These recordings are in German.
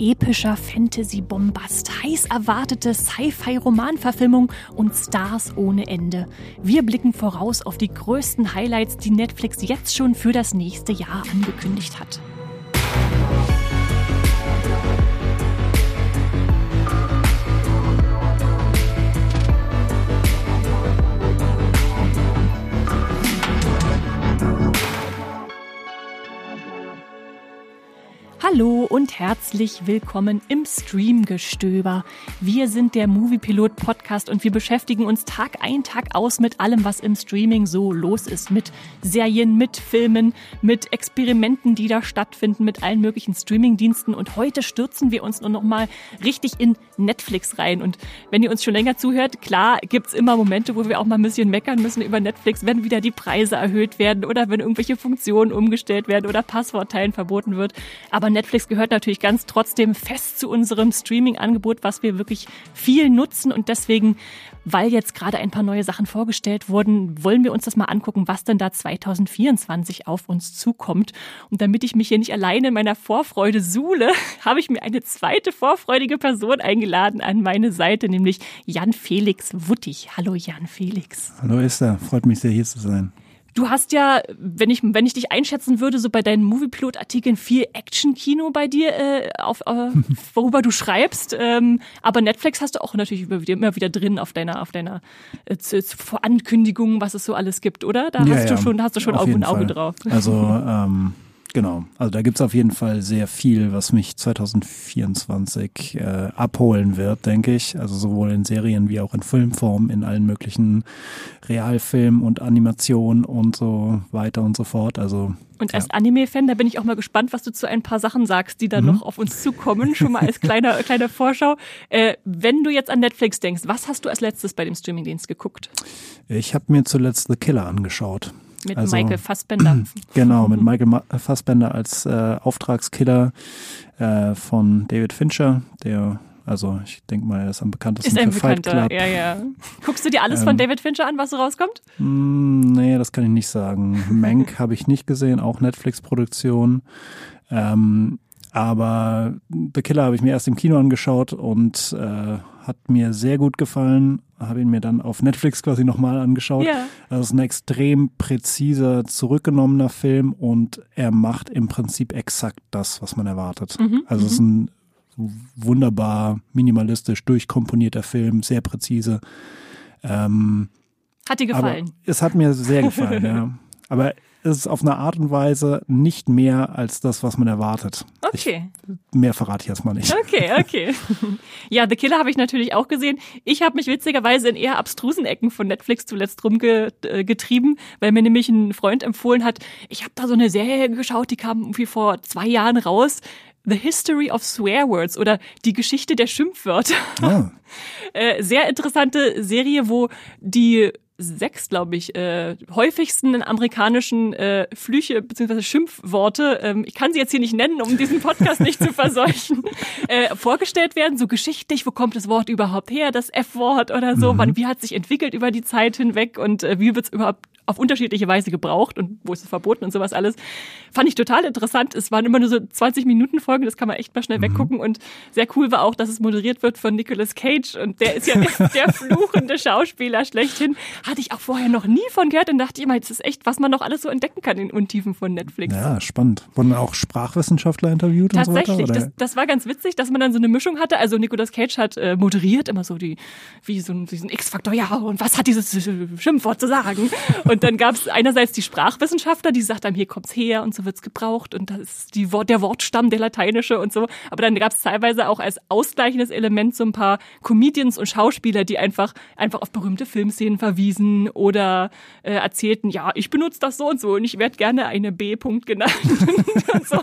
Epischer Fantasy-Bombast, heiß erwartete Sci-Fi-Romanverfilmung und Stars ohne Ende. Wir blicken voraus auf die größten Highlights, die Netflix jetzt schon für das nächste Jahr angekündigt hat. Hallo und herzlich willkommen im Streamgestöber. Wir sind der Moviepilot Podcast und wir beschäftigen uns Tag ein, Tag aus mit allem, was im Streaming so los ist. Mit Serien, mit Filmen, mit Experimenten, die da stattfinden, mit allen möglichen Streamingdiensten. Und heute stürzen wir uns nur noch mal richtig in Netflix rein. Und wenn ihr uns schon länger zuhört, klar gibt's immer Momente, wo wir auch mal ein bisschen meckern müssen über Netflix, wenn wieder die Preise erhöht werden oder wenn irgendwelche Funktionen umgestellt werden oder Passwortteilen verboten wird. Aber Netflix gehört natürlich ganz trotzdem fest zu unserem Streaming-Angebot, was wir wirklich viel nutzen und deswegen, weil jetzt gerade ein paar neue Sachen vorgestellt wurden, wollen wir uns das mal angucken, was denn da 2024 auf uns zukommt. Und damit ich mich hier nicht alleine in meiner Vorfreude suhle, habe ich mir eine zweite vorfreudige Person eingeladen an meine Seite, nämlich Jan Felix Wuttig. Hallo Jan Felix. Hallo Esther, freut mich sehr hier zu sein. Du hast ja, wenn ich, wenn ich dich einschätzen würde, so bei deinen Moviepilot-Artikeln viel Action-Kino bei dir, äh, auf, äh, worüber du schreibst. Ähm, aber Netflix hast du auch natürlich immer wieder, drin auf deiner, auf deiner äh, Ankündigung, was es so alles gibt, oder? Da Ja, hast ja, du schon, hast du schon auf Auge und jeden Auge Fall. drauf. Also ähm, genau, also da gibt's auf jeden Fall sehr viel, was mich 2024 äh, abholen wird, denke ich. Also sowohl in Serien wie auch in Filmform, in allen möglichen Realfilm und Animation und so weiter und so fort. Also Und als Anime-Fan, da bin ich auch mal gespannt, was du zu ein paar Sachen sagst, die da noch auf uns zukommen. Schon mal als kleiner, kleine Vorschau. Äh, wenn du jetzt an Netflix denkst, was hast du als letztes bei dem Streamingdienst geguckt? ich habe mir zuletzt The Killer angeschaut. Mit Also- Michael Fassbender. Genau, mit Michael Fassbender als äh, Auftragskiller äh, von David Fincher, der, also ich denke mal, er ist am bekanntesten Ist ein für Fight Bekannter, Club. ja, ja. Guckst du dir alles von Ähm, David Fincher an, was so rauskommt? Hm, nee, das kann ich nicht sagen. Mank habe ich nicht gesehen, auch Netflix-Produktion. Ähm, aber The Killer habe ich mir erst im Kino angeschaut und äh, hat mir sehr gut gefallen. Habe ihn mir dann auf Netflix quasi nochmal angeschaut. Ja. Das ist ein extrem präziser, zurückgenommener Film und er macht im Prinzip exakt das, was man erwartet. Mhm, also es ist ein wunderbar minimalistisch durchkomponierter Film, sehr präzise. Ähm, Hat dir gefallen? es hat mir sehr gefallen, ja. Aber ist auf eine Art und Weise nicht mehr als das, was man erwartet. Okay, Ich, mehr verrate ich erstmal nicht. okay, okay. Ja, The Killer habe ich natürlich auch gesehen. Ich habe mich witzigerweise in eher abstrusen Ecken von Netflix zuletzt rumgetrieben, weil mir nämlich ein Freund empfohlen hat, ich habe da so eine Serie geschaut, die kam irgendwie vor zwei Jahren raus. The History of Swear Words oder die Geschichte der Schimpfwörter. Äh, sehr interessante Serie, wo die sechs, glaube ich, äh, häufigsten amerikanischen äh, Flüche bzw. Schimpfworte, ähm, ich kann sie jetzt hier nicht nennen, um diesen Podcast nicht zu verseuchen, äh, vorgestellt werden, so geschichtlich, wo kommt das Wort überhaupt her, das F-Wort oder so, wann, wie hat sich entwickelt über die Zeit hinweg und äh, wie wird es überhaupt auf unterschiedliche Weise gebraucht und wo ist es verboten und sowas alles. Fand ich total interessant. Es waren immer nur so 20 Minuten Folgen, das kann man echt mal schnell weggucken und sehr cool war auch, dass es moderiert wird von Nicolas Cage und der ist ja der, fluchende Schauspieler schlechthin. Hatte ich auch vorher noch nie von gehört und dachte immer, das ist echt, was man noch alles so entdecken kann in Untiefen von Netflix. ja, spannend. Wurden auch Sprachwissenschaftler interviewt und so Tatsächlich, weiter? das, Oder? das war ganz witzig, dass man dann so eine Mischung hatte. Also Nicolas Cage hat äh, moderiert immer so die, wie so ein, diesen X-Faktor, ja, und was hat dieses Schimpfwort zu sagen? Und dann gab es einerseits die Sprachwissenschaftler, die sagt einem, hier kommt's her und so wird's gebraucht und das ist die Wort, der Wortstamm, der lateinische und so. Aber dann gab es teilweise auch als ausgleichendes Element so ein paar Comedians und Schauspieler, die einfach, einfach auf berühmte Filmszenen verwiesen oder äh, erzählten, ja, ich benutze das so und so und ich werde gerne eine B-Punkt genannt und so.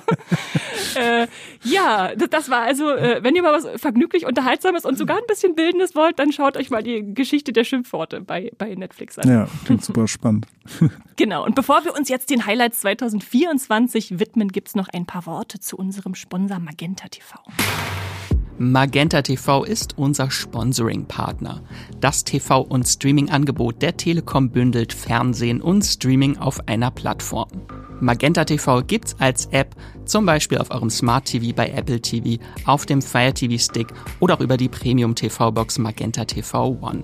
Äh, ja, das, das war also, äh, wenn ihr mal was vergnüglich Unterhaltsames und sogar ein bisschen Bildendes wollt, dann schaut euch mal die Geschichte der Schimpfworte bei, bei Netflix an. Ja, klingt super spannend. Genau. Und bevor wir uns jetzt den Highlights 2024 widmen, gibt's noch ein paar Worte zu unserem Sponsor Magenta TV. Magenta TV ist unser Sponsoring-Partner. Das TV- und Streaming-Angebot der Telekom bündelt Fernsehen und Streaming auf einer Plattform. Magenta TV gibt's als App, zum Beispiel auf eurem Smart TV bei Apple TV, auf dem Fire TV Stick oder auch über die Premium TV Box Magenta TV One.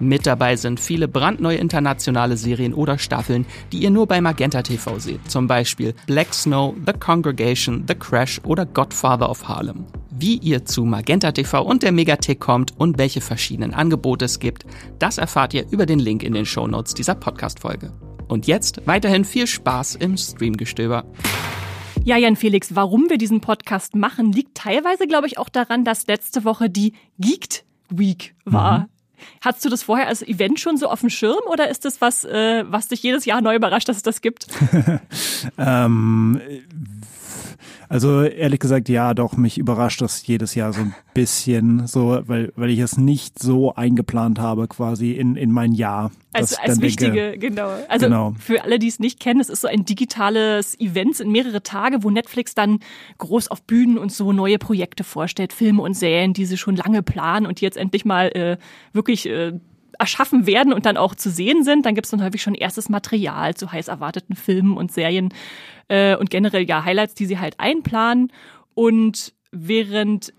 Mit dabei sind viele brandneue internationale Serien oder Staffeln, die ihr nur bei Magenta TV seht. Zum Beispiel Black Snow, The Congregation, The Crash oder Godfather of Harlem. Wie ihr zu Magenta TV und der Megathek kommt und welche verschiedenen Angebote es gibt, das erfahrt ihr über den Link in den Shownotes dieser Podcast-Folge. Und jetzt weiterhin viel Spaß im Streamgestöber. Ja, Jan Felix, warum wir diesen Podcast machen, liegt teilweise, glaube ich, auch daran, dass letzte Woche die Geeked Week war. Mhm. Hattest du das vorher als Event schon so auf dem Schirm oder ist das was, äh, was dich jedes Jahr neu überrascht, dass es das gibt? ähm, also ehrlich gesagt, ja, doch, mich überrascht das jedes Jahr so ein bisschen, so, weil, weil ich es nicht so eingeplant habe, quasi in, in mein Jahr. Also als wichtige, denke, genau. Also genau. für alle, die es nicht kennen, es ist so ein digitales Event in mehrere Tage, wo Netflix dann groß auf Bühnen und so neue Projekte vorstellt, Filme und Serien, die sie schon lange planen und die jetzt endlich mal äh, wirklich äh, erschaffen werden und dann auch zu sehen sind. Dann gibt es dann häufig schon erstes Material zu heiß erwarteten Filmen und Serien äh, und generell ja Highlights, die sie halt einplanen. Und während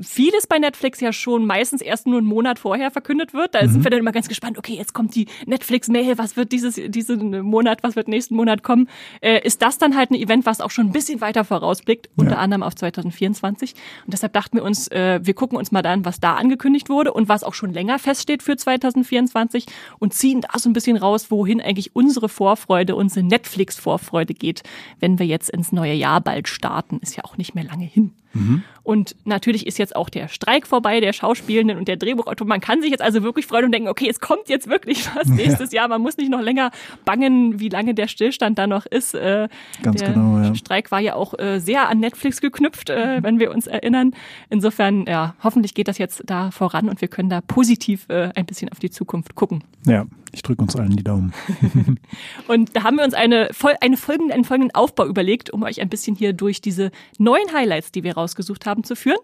vieles bei Netflix ja schon meistens erst nur einen Monat vorher verkündet wird. Da mhm. sind wir dann immer ganz gespannt, okay, jetzt kommt die Netflix-Mail, was wird dieses, diesen Monat, was wird nächsten Monat kommen. Äh, ist das dann halt ein Event, was auch schon ein bisschen weiter vorausblickt, unter ja. anderem auf 2024. Und deshalb dachten wir uns, äh, wir gucken uns mal dann, was da angekündigt wurde und was auch schon länger feststeht für 2024 und ziehen da so ein bisschen raus, wohin eigentlich unsere Vorfreude, unsere Netflix-Vorfreude geht, wenn wir jetzt ins neue Jahr bald starten. Ist ja auch nicht mehr lange hin. Mhm. Und natürlich ist jetzt auch der Streik vorbei, der Schauspielenden und der Drehbuchautor. Man kann sich jetzt also wirklich freuen und denken, okay, es kommt jetzt wirklich was nächstes ja. Jahr. Man muss nicht noch länger bangen, wie lange der Stillstand da noch ist. Äh, Ganz der genau, ja. Streik war ja auch äh, sehr an Netflix geknüpft, äh, wenn wir uns erinnern. Insofern, ja, hoffentlich geht das jetzt da voran und wir können da positiv ein bisschen auf die Zukunft gucken. Ja, ich drücke uns allen die Daumen. und da haben wir uns eine, eine folgende, einen folgenden Aufbau überlegt, um euch ein bisschen hier durch diese neuen Highlights, die wir rausgesucht haben, zu führen.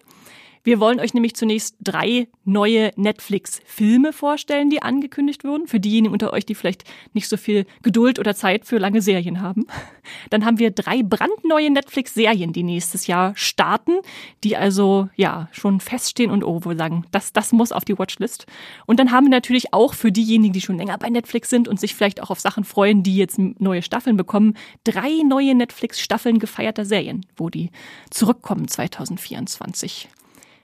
Wir wollen euch nämlich zunächst drei neue Netflix-Filme vorstellen, die angekündigt wurden. Für diejenigen unter euch, die vielleicht nicht so viel Geduld oder Zeit für lange Serien haben. Dann haben wir drei brandneue Netflix-Serien, die nächstes Jahr starten, die also ja schon feststehen und oh, wo sagen, das, das muss auf die Watchlist. Und dann haben wir natürlich auch für diejenigen, die schon länger bei Netflix sind und sich vielleicht auch auf Sachen freuen, die jetzt neue Staffeln bekommen, drei neue Netflix-Staffeln gefeierter Serien, wo die zurückkommen 2024.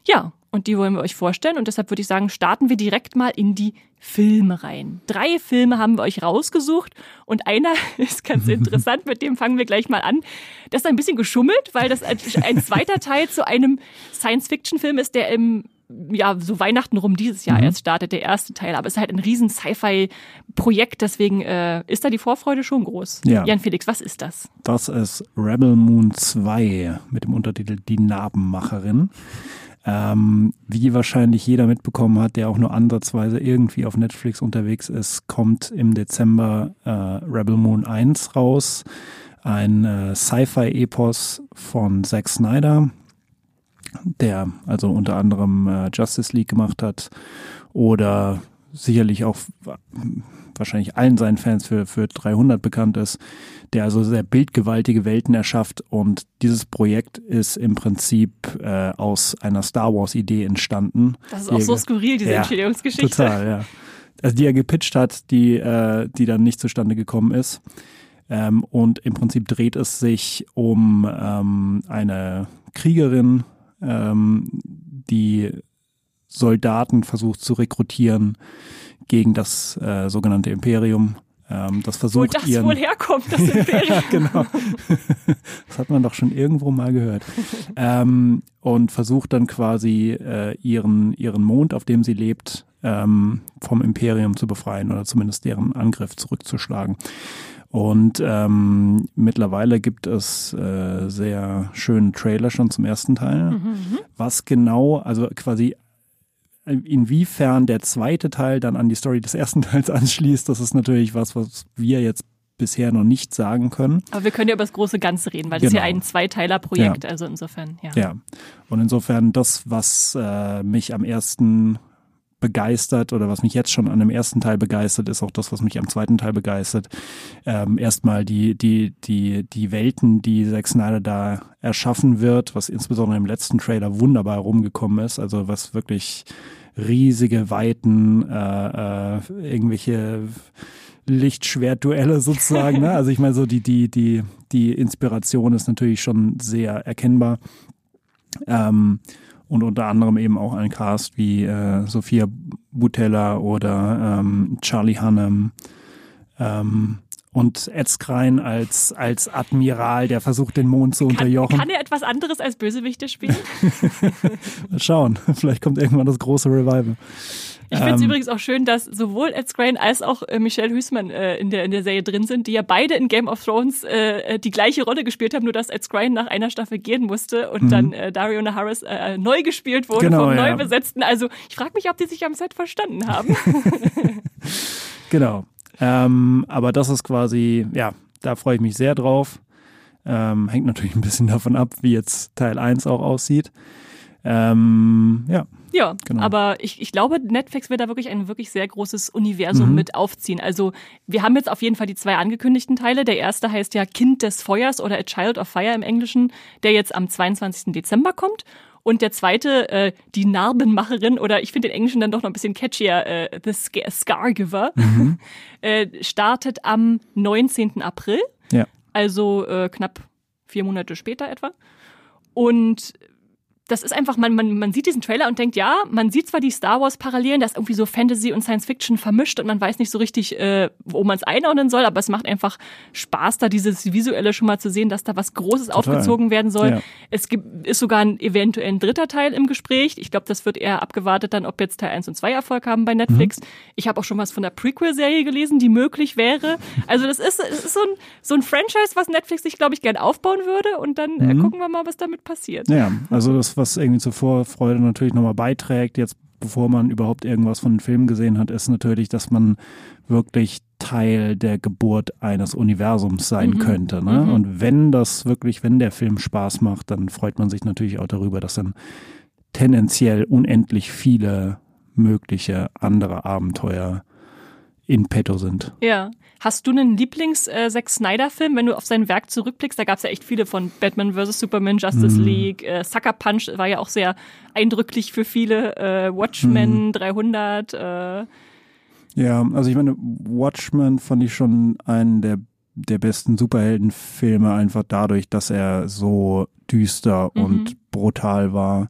Ja, und die wollen wir euch vorstellen. Und deshalb würde ich sagen, starten wir direkt mal in die Filme rein. Drei Filme haben wir euch rausgesucht und einer ist ganz interessant, mit dem fangen wir gleich mal an. Das ist ein bisschen geschummelt, weil das ein zweiter Teil zu einem Science-Fiction-Film ist, der im ja, so Weihnachten rum dieses Jahr mhm. erst startet, der erste Teil. Aber es ist halt ein riesen Sci-Fi-Projekt, deswegen äh, ist da die Vorfreude schon groß. Ja. Jan Felix, was ist das? Das ist Rebel Moon 2 mit dem Untertitel Die Narbenmacherin. Ähm, wie wahrscheinlich jeder mitbekommen hat, der auch nur ansatzweise irgendwie auf Netflix unterwegs ist, kommt im Dezember äh, Rebel Moon 1 raus. Ein äh, Sci-Fi-Epos von Zack Snyder, der also unter anderem äh, Justice League gemacht hat oder sicherlich auch wahrscheinlich allen seinen Fans für, für 300 bekannt ist, der also sehr bildgewaltige Welten erschafft und dieses Projekt ist im Prinzip äh, aus einer Star Wars Idee entstanden. Das ist auch so skurril, diese ja, Entstehungsgeschichte. Total, ja. Also die er gepitcht hat, die, äh, die dann nicht zustande gekommen ist. Ähm, und im Prinzip dreht es sich um ähm, eine Kriegerin, ähm, die Soldaten versucht zu rekrutieren gegen das äh, sogenannte Imperium. Ähm, das versucht Wo das ihren, wohl herkommt, das Imperium. ja, genau. das hat man doch schon irgendwo mal gehört. ähm, und versucht dann quasi äh, ihren, ihren Mond, auf dem sie lebt, ähm, vom Imperium zu befreien oder zumindest deren Angriff zurückzuschlagen. Und ähm, mittlerweile gibt es äh, sehr schöne Trailer schon zum ersten Teil. Mhm. Was genau, also quasi inwiefern der zweite Teil dann an die Story des ersten Teils anschließt, das ist natürlich was, was wir jetzt bisher noch nicht sagen können. Aber wir können ja über das große Ganze reden, weil das ist ja Genau. ein Zweiteiler-Projekt, Ja. also insofern, ja. Ja. Und insofern das, was äh, mich am ersten begeistert oder was mich jetzt schon an dem ersten Teil begeistert, ist auch das, was mich am zweiten Teil begeistert. Ähm, erstmal die, die, die, die Welten, die Zack Snyder da erschaffen wird, was insbesondere im letzten Trailer wunderbar rumgekommen ist, also was wirklich riesige Weiten, äh, äh, irgendwelche Lichtschwertduelle sozusagen. Ne? Also ich meine, so die, die, die, die Inspiration ist natürlich schon sehr erkennbar. Ähm, und unter anderem eben auch ein Cast wie äh, Sophia Butella oder ähm, Charlie Hunnam ähm, und Ed Skrein als, als Admiral, der versucht, den Mond zu Kann, unterjochen. kann er etwas anderes als Bösewichte spielen? Mal schauen, vielleicht kommt irgendwann das große Revival. Ich finde es Ähm, übrigens auch schön, dass sowohl Ed Skrein als auch äh, Michelle Hüßmann äh, in, der, in der Serie drin sind, die ja beide in Game of Thrones äh, die gleiche Rolle gespielt haben, nur dass Ed Skrein nach einer Staffel gehen musste und dann äh, Dario Naharis äh, neu gespielt wurde Mhm. Genau, vom ja. neu besetzten. Also ich frage mich, ob die sich am Set verstanden haben. Genau. Ähm, aber das ist quasi, ja, da freue ich mich sehr drauf. Ähm, hängt natürlich ein bisschen davon ab, wie jetzt Teil 1 auch aussieht. Ähm, ja, Ja, Genau. aber ich, ich glaube, Netflix will da wirklich ein wirklich sehr großes Universum Mhm. mit aufziehen. Also wir haben jetzt auf jeden Fall die zwei angekündigten Teile. Der erste heißt ja Kind des Feuers oder A Child of Fire im Englischen, der jetzt am 22. Dezember kommt. Und der zweite, äh, die Narbenmacherin, oder ich finde den Englischen dann doch noch ein bisschen catchier, äh, The Sca- Scargiver, Mhm. äh, startet am 19. April ja. also äh, knapp vier Monate später etwa. Und das ist einfach, man, man, man sieht diesen Trailer und denkt, ja, man sieht zwar die Star Wars-Parallelen, da ist irgendwie so Fantasy und Science Fiction vermischt und man weiß nicht so richtig, äh, wo man es einordnen soll, aber es macht einfach Spaß, da dieses Visuelle schon mal zu sehen, dass da was Großes aufgezogen werden soll. Ja. Es gibt, ist sogar ein eventuell ein dritter Teil im Gespräch. Ich glaube, das wird eher abgewartet dann, ob jetzt Teil 1 und 2 Erfolg haben bei Netflix. Ich habe auch schon was von der Prequel-Serie gelesen, die möglich wäre. Also das ist, es ist so, ein, so ein Franchise, was Netflix sich, glaube ich, gern aufbauen würde und dann äh, gucken wir mal, was damit passiert. Ja, also das, was irgendwie zur Vorfreude natürlich nochmal beiträgt, jetzt bevor man überhaupt irgendwas von den Filmen gesehen hat, ist natürlich, dass man wirklich Teil der Geburt eines Universums sein Mhm. könnte. Ne? Mhm. Und wenn das wirklich, wenn der Film Spaß macht, dann freut man sich natürlich auch darüber, dass dann tendenziell unendlich viele mögliche andere Abenteuer in petto sind. Ja. Hast du einen Lieblings-Zack Snyder-Film, wenn du auf sein Werk zurückblickst? Da gab es ja echt viele von Batman vs. Superman, Justice Mhm. League, äh, Sucker Punch war ja auch sehr eindrücklich für viele, äh, Watchmen Mhm. 300, äh, Ja, also ich meine, Watchmen fand ich schon einen der, der besten Superheldenfilme, einfach dadurch, dass er so düster Mhm. und brutal war.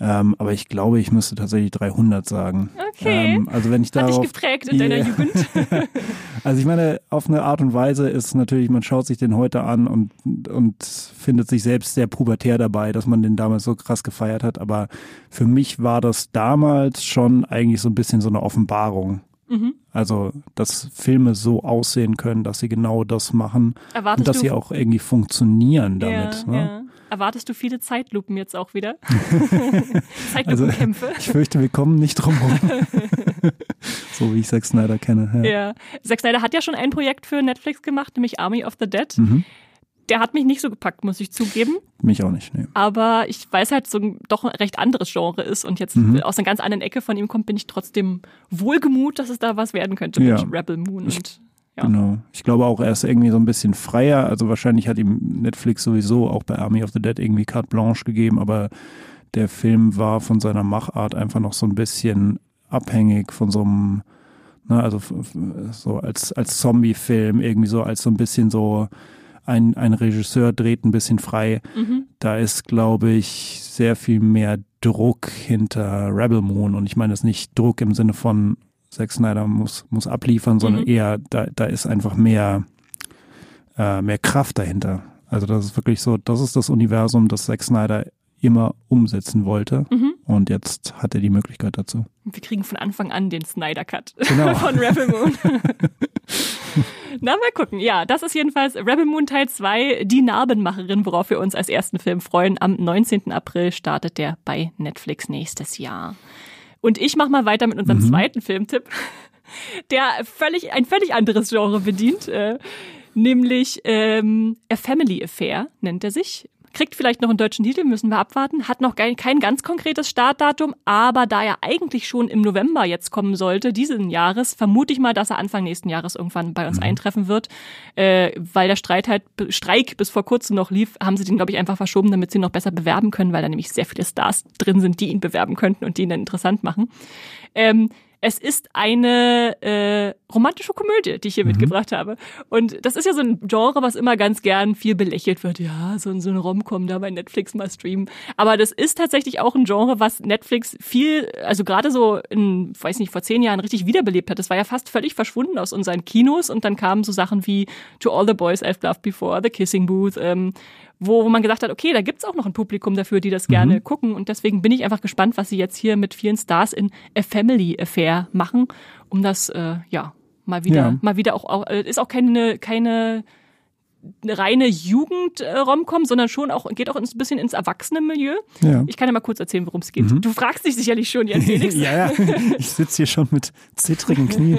Ähm, aber ich glaube, ich müsste tatsächlich 300 sagen. Okay. Ähm, also wenn ich hat dich darauf, geprägt in deiner Yeah. Jugend. also ich meine, auf eine Art und Weise ist natürlich, man schaut sich den heute an und, und findet sich selbst sehr pubertär dabei, dass man den damals so krass gefeiert hat. Aber für mich war das damals schon eigentlich so ein bisschen so eine Offenbarung. Mhm. Also, dass Filme so aussehen können, dass sie genau das machen Erwartest und dass sie auch irgendwie funktionieren damit. ja, ne? ja. Erwartest du viele Zeitlupen jetzt auch wieder? Also, Zeitlupenkämpfe. ich fürchte, wir kommen nicht drum herum. so wie ich Zack Snyder kenne. Ja. Ja. Zack Snyder hat ja schon ein Projekt für Netflix gemacht, nämlich Army of the Dead. Mhm. Der hat mich nicht so gepackt, muss ich zugeben. Mich auch nicht. Nee. Aber ich weiß halt, so ein doch ein recht anderes Genre ist und jetzt Mhm. aus einer ganz anderen Ecke von ihm kommt, bin ich trotzdem wohlgemut, dass es da was werden könnte Ja. mit Rebel Moon und ja. Genau. Ich glaube auch, er ist irgendwie so ein bisschen freier. Also wahrscheinlich hat ihm Netflix sowieso auch bei Army of the Dead irgendwie carte blanche gegeben, aber der Film war von seiner Machart einfach noch so ein bisschen abhängig von so einem, ne, also so als, als Zombie-Film, irgendwie so als so ein bisschen so ein, ein Regisseur dreht ein bisschen frei. Mhm. Da ist, glaube ich, sehr viel mehr Druck hinter Rebel Moon. Und ich meine das nicht Druck im Sinne von Zack Snyder muss, muss abliefern, sondern Mhm. eher, da, da ist einfach mehr, äh, mehr Kraft dahinter. Also das ist wirklich so, das ist das Universum, das Zack Snyder immer umsetzen wollte. Mhm. Und jetzt hat er die Möglichkeit dazu. Wir kriegen von Anfang an den Snyder Cut Genau. von Rebel Moon. Na, mal gucken. Ja, das ist jedenfalls Rebel Moon Teil 2, die Narbenmacherin, worauf wir uns als ersten Film freuen. Am 19. April startet der bei Netflix nächstes Jahr. Und ich mache mal weiter mit unserem mhm. zweiten Filmtipp, der völlig ein völlig anderes Genre bedient, äh, nämlich ähm, A Family Affair nennt er sich kriegt vielleicht noch einen deutschen Titel, müssen wir abwarten. Hat noch kein, kein ganz konkretes Startdatum, aber da er eigentlich schon im November jetzt kommen sollte, diesen Jahres, vermute ich mal, dass er Anfang nächsten Jahres irgendwann bei uns mhm. eintreffen wird. Äh, weil der Streit halt, Streik bis vor kurzem noch lief, haben sie den, glaube ich, einfach verschoben, damit sie ihn noch besser bewerben können, weil da nämlich sehr viele Stars drin sind, die ihn bewerben könnten und die ihn dann interessant machen. Ähm, es ist eine äh, romantische Komödie, die ich hier mhm. mitgebracht habe. Und das ist ja so ein Genre, was immer ganz gern viel belächelt wird. Ja, so, so ein Rom-Com da bei Netflix mal streamen. Aber das ist tatsächlich auch ein Genre, was Netflix viel, also gerade so in, weiß nicht, vor zehn Jahren richtig wiederbelebt hat. Das war ja fast völlig verschwunden aus unseren Kinos und dann kamen so Sachen wie To All the Boys I've Loved Before, The Kissing Booth, ähm, wo, wo man gesagt hat, okay, da gibt's auch noch ein Publikum dafür, die das gerne mhm. gucken. Und deswegen bin ich einfach gespannt, was sie jetzt hier mit vielen Stars in A Family Affair machen, um das, äh, ja, mal wieder, ja. mal wieder auch, auch, äh, ist auch keine, keine eine reine Jugend-Romcom, sondern schon auch, geht auch ein bisschen ins Erwachsene-Milieu. Ja. Ich kann ja mal kurz erzählen, worum es geht. Mhm. Du fragst dich sicherlich schon, Jan Felix. ja, ja, ich sitze hier schon mit zittrigen Knien.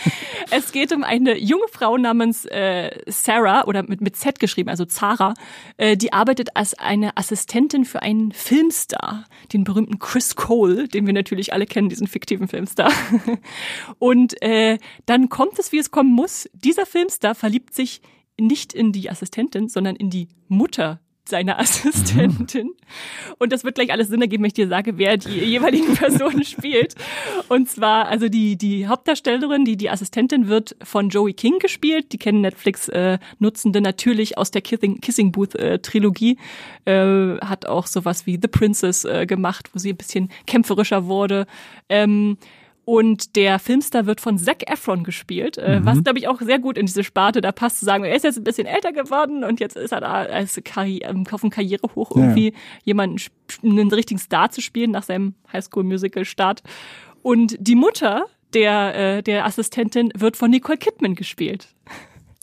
es geht um eine junge Frau namens äh, Sarah oder mit, mit Z geschrieben, also Zara. Äh, die arbeitet als eine Assistentin für einen Filmstar, den berühmten Chris Cole, den wir natürlich alle kennen, diesen fiktiven Filmstar. Und äh, dann kommt es, wie es kommen muss. Dieser Filmstar verliebt sich nicht in die Assistentin, sondern in die Mutter seiner Assistentin. Und das wird gleich alles Sinn ergeben, wenn ich dir sage, wer die jeweiligen Personen spielt. Und zwar, also die, die Hauptdarstellerin, die, die Assistentin wird von Joey King gespielt. Die kennen Netflix-Nutzende äh, natürlich aus der Kissing, Kissing Booth-Trilogie. Äh, hat auch sowas wie The Princess äh, gemacht, wo sie ein bisschen kämpferischer wurde. Ähm, und der Filmstar wird von Zac Efron gespielt, äh, mhm. was, glaube ich, auch sehr gut in diese Sparte da passt, zu sagen, er ist jetzt ein bisschen älter geworden und jetzt ist er da als Karri ähm, auf dem Karriere hoch, irgendwie ja. jemanden, einen richtigen Star zu spielen nach seinem Highschool-Musical-Start. Und die Mutter der, äh, der Assistentin wird von Nicole Kidman gespielt.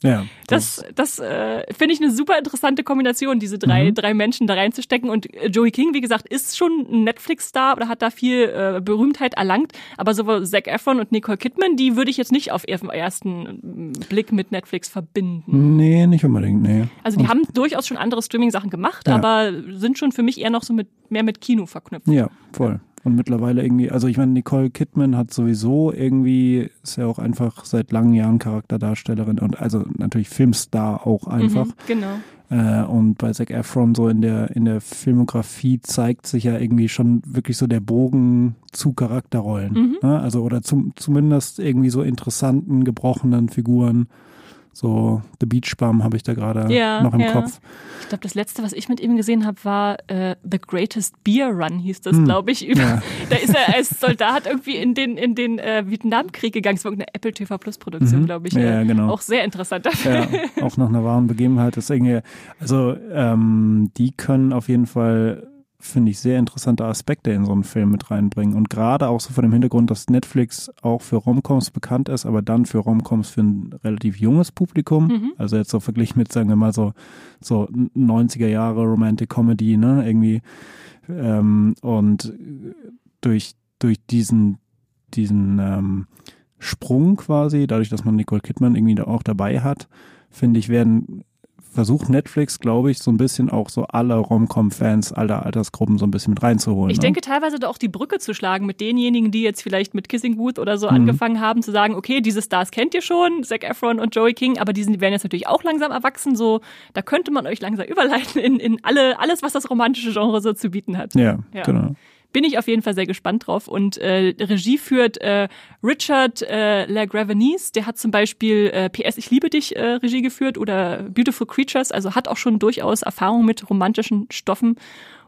Ja, das, das, das äh, finde ich eine super interessante Kombination, diese drei, mhm. drei Menschen da reinzustecken. Und äh, Joey King, wie gesagt, ist schon ein Netflix-Star oder hat da viel äh, Berühmtheit erlangt. Aber sowohl Zac Efron und Nicole Kidman, die würde ich jetzt nicht auf ihren ersten Blick mit Netflix verbinden. Nee, nicht unbedingt, nee. Also die und haben durchaus schon andere Streaming-Sachen gemacht, ja. aber sind schon für mich eher noch so mit mehr mit Kino verknüpft. Ja, voll. Und mittlerweile irgendwie, also ich meine, Nicole Kidman hat sowieso irgendwie, ist ja auch einfach seit langen Jahren Charakterdarstellerin und also natürlich Filmstar auch einfach. Mhm, genau. Äh, und bei Zac Efron so in der, in der Filmografie zeigt sich ja irgendwie schon wirklich so der Bogen zu Charakterrollen. Mhm. Ne? Also oder zum, zumindest irgendwie so interessanten, gebrochenen Figuren. So The Beach Bum habe ich da gerade ja, noch im ja. Kopf. Ich glaube, das letzte, was ich mit ihm gesehen habe, war äh, The Greatest Beer Run, hieß das, hm. glaube ich. Über, ja. Da ist er als Soldat irgendwie in den, in den äh, Vietnamkrieg gegangen. Es war eine Apple TV Plus Produktion, mhm. glaube ich. Ja, äh, genau. Auch sehr interessant. Ja, auch nach einer wahren Begebenheit. Irgendwie, also ähm, die können auf jeden Fall finde ich, sehr interessante Aspekte in so einen Film mit reinbringen. Und gerade auch so vor dem Hintergrund, dass Netflix auch für Romcoms bekannt ist, aber dann für Romcoms für ein relativ junges Publikum. Mhm. Also jetzt so verglichen mit, sagen wir mal, so, so 90er Jahre Romantic Comedy, ne, irgendwie. Ähm, und durch, durch diesen, diesen ähm, Sprung quasi, dadurch, dass man Nicole Kidman irgendwie auch dabei hat, finde ich, werden versucht Netflix, glaube ich, so ein bisschen auch so alle Rom-Com-Fans aller Altersgruppen so ein bisschen mit reinzuholen. Ich ne? denke teilweise da auch die Brücke zu schlagen mit denjenigen, die jetzt vielleicht mit Kissing Booth oder so mhm. angefangen haben, zu sagen, okay, diese Stars kennt ihr schon, Zac Efron und Joey King, aber die werden jetzt natürlich auch langsam erwachsen, so, da könnte man euch langsam überleiten in, in alle, alles, was das romantische Genre so zu bieten hat. Ja, ja. genau bin ich auf jeden Fall sehr gespannt drauf. Und äh, Regie führt äh, Richard äh, LaGravenese, der hat zum Beispiel äh, PS Ich liebe dich äh, Regie geführt oder Beautiful Creatures, also hat auch schon durchaus Erfahrung mit romantischen Stoffen.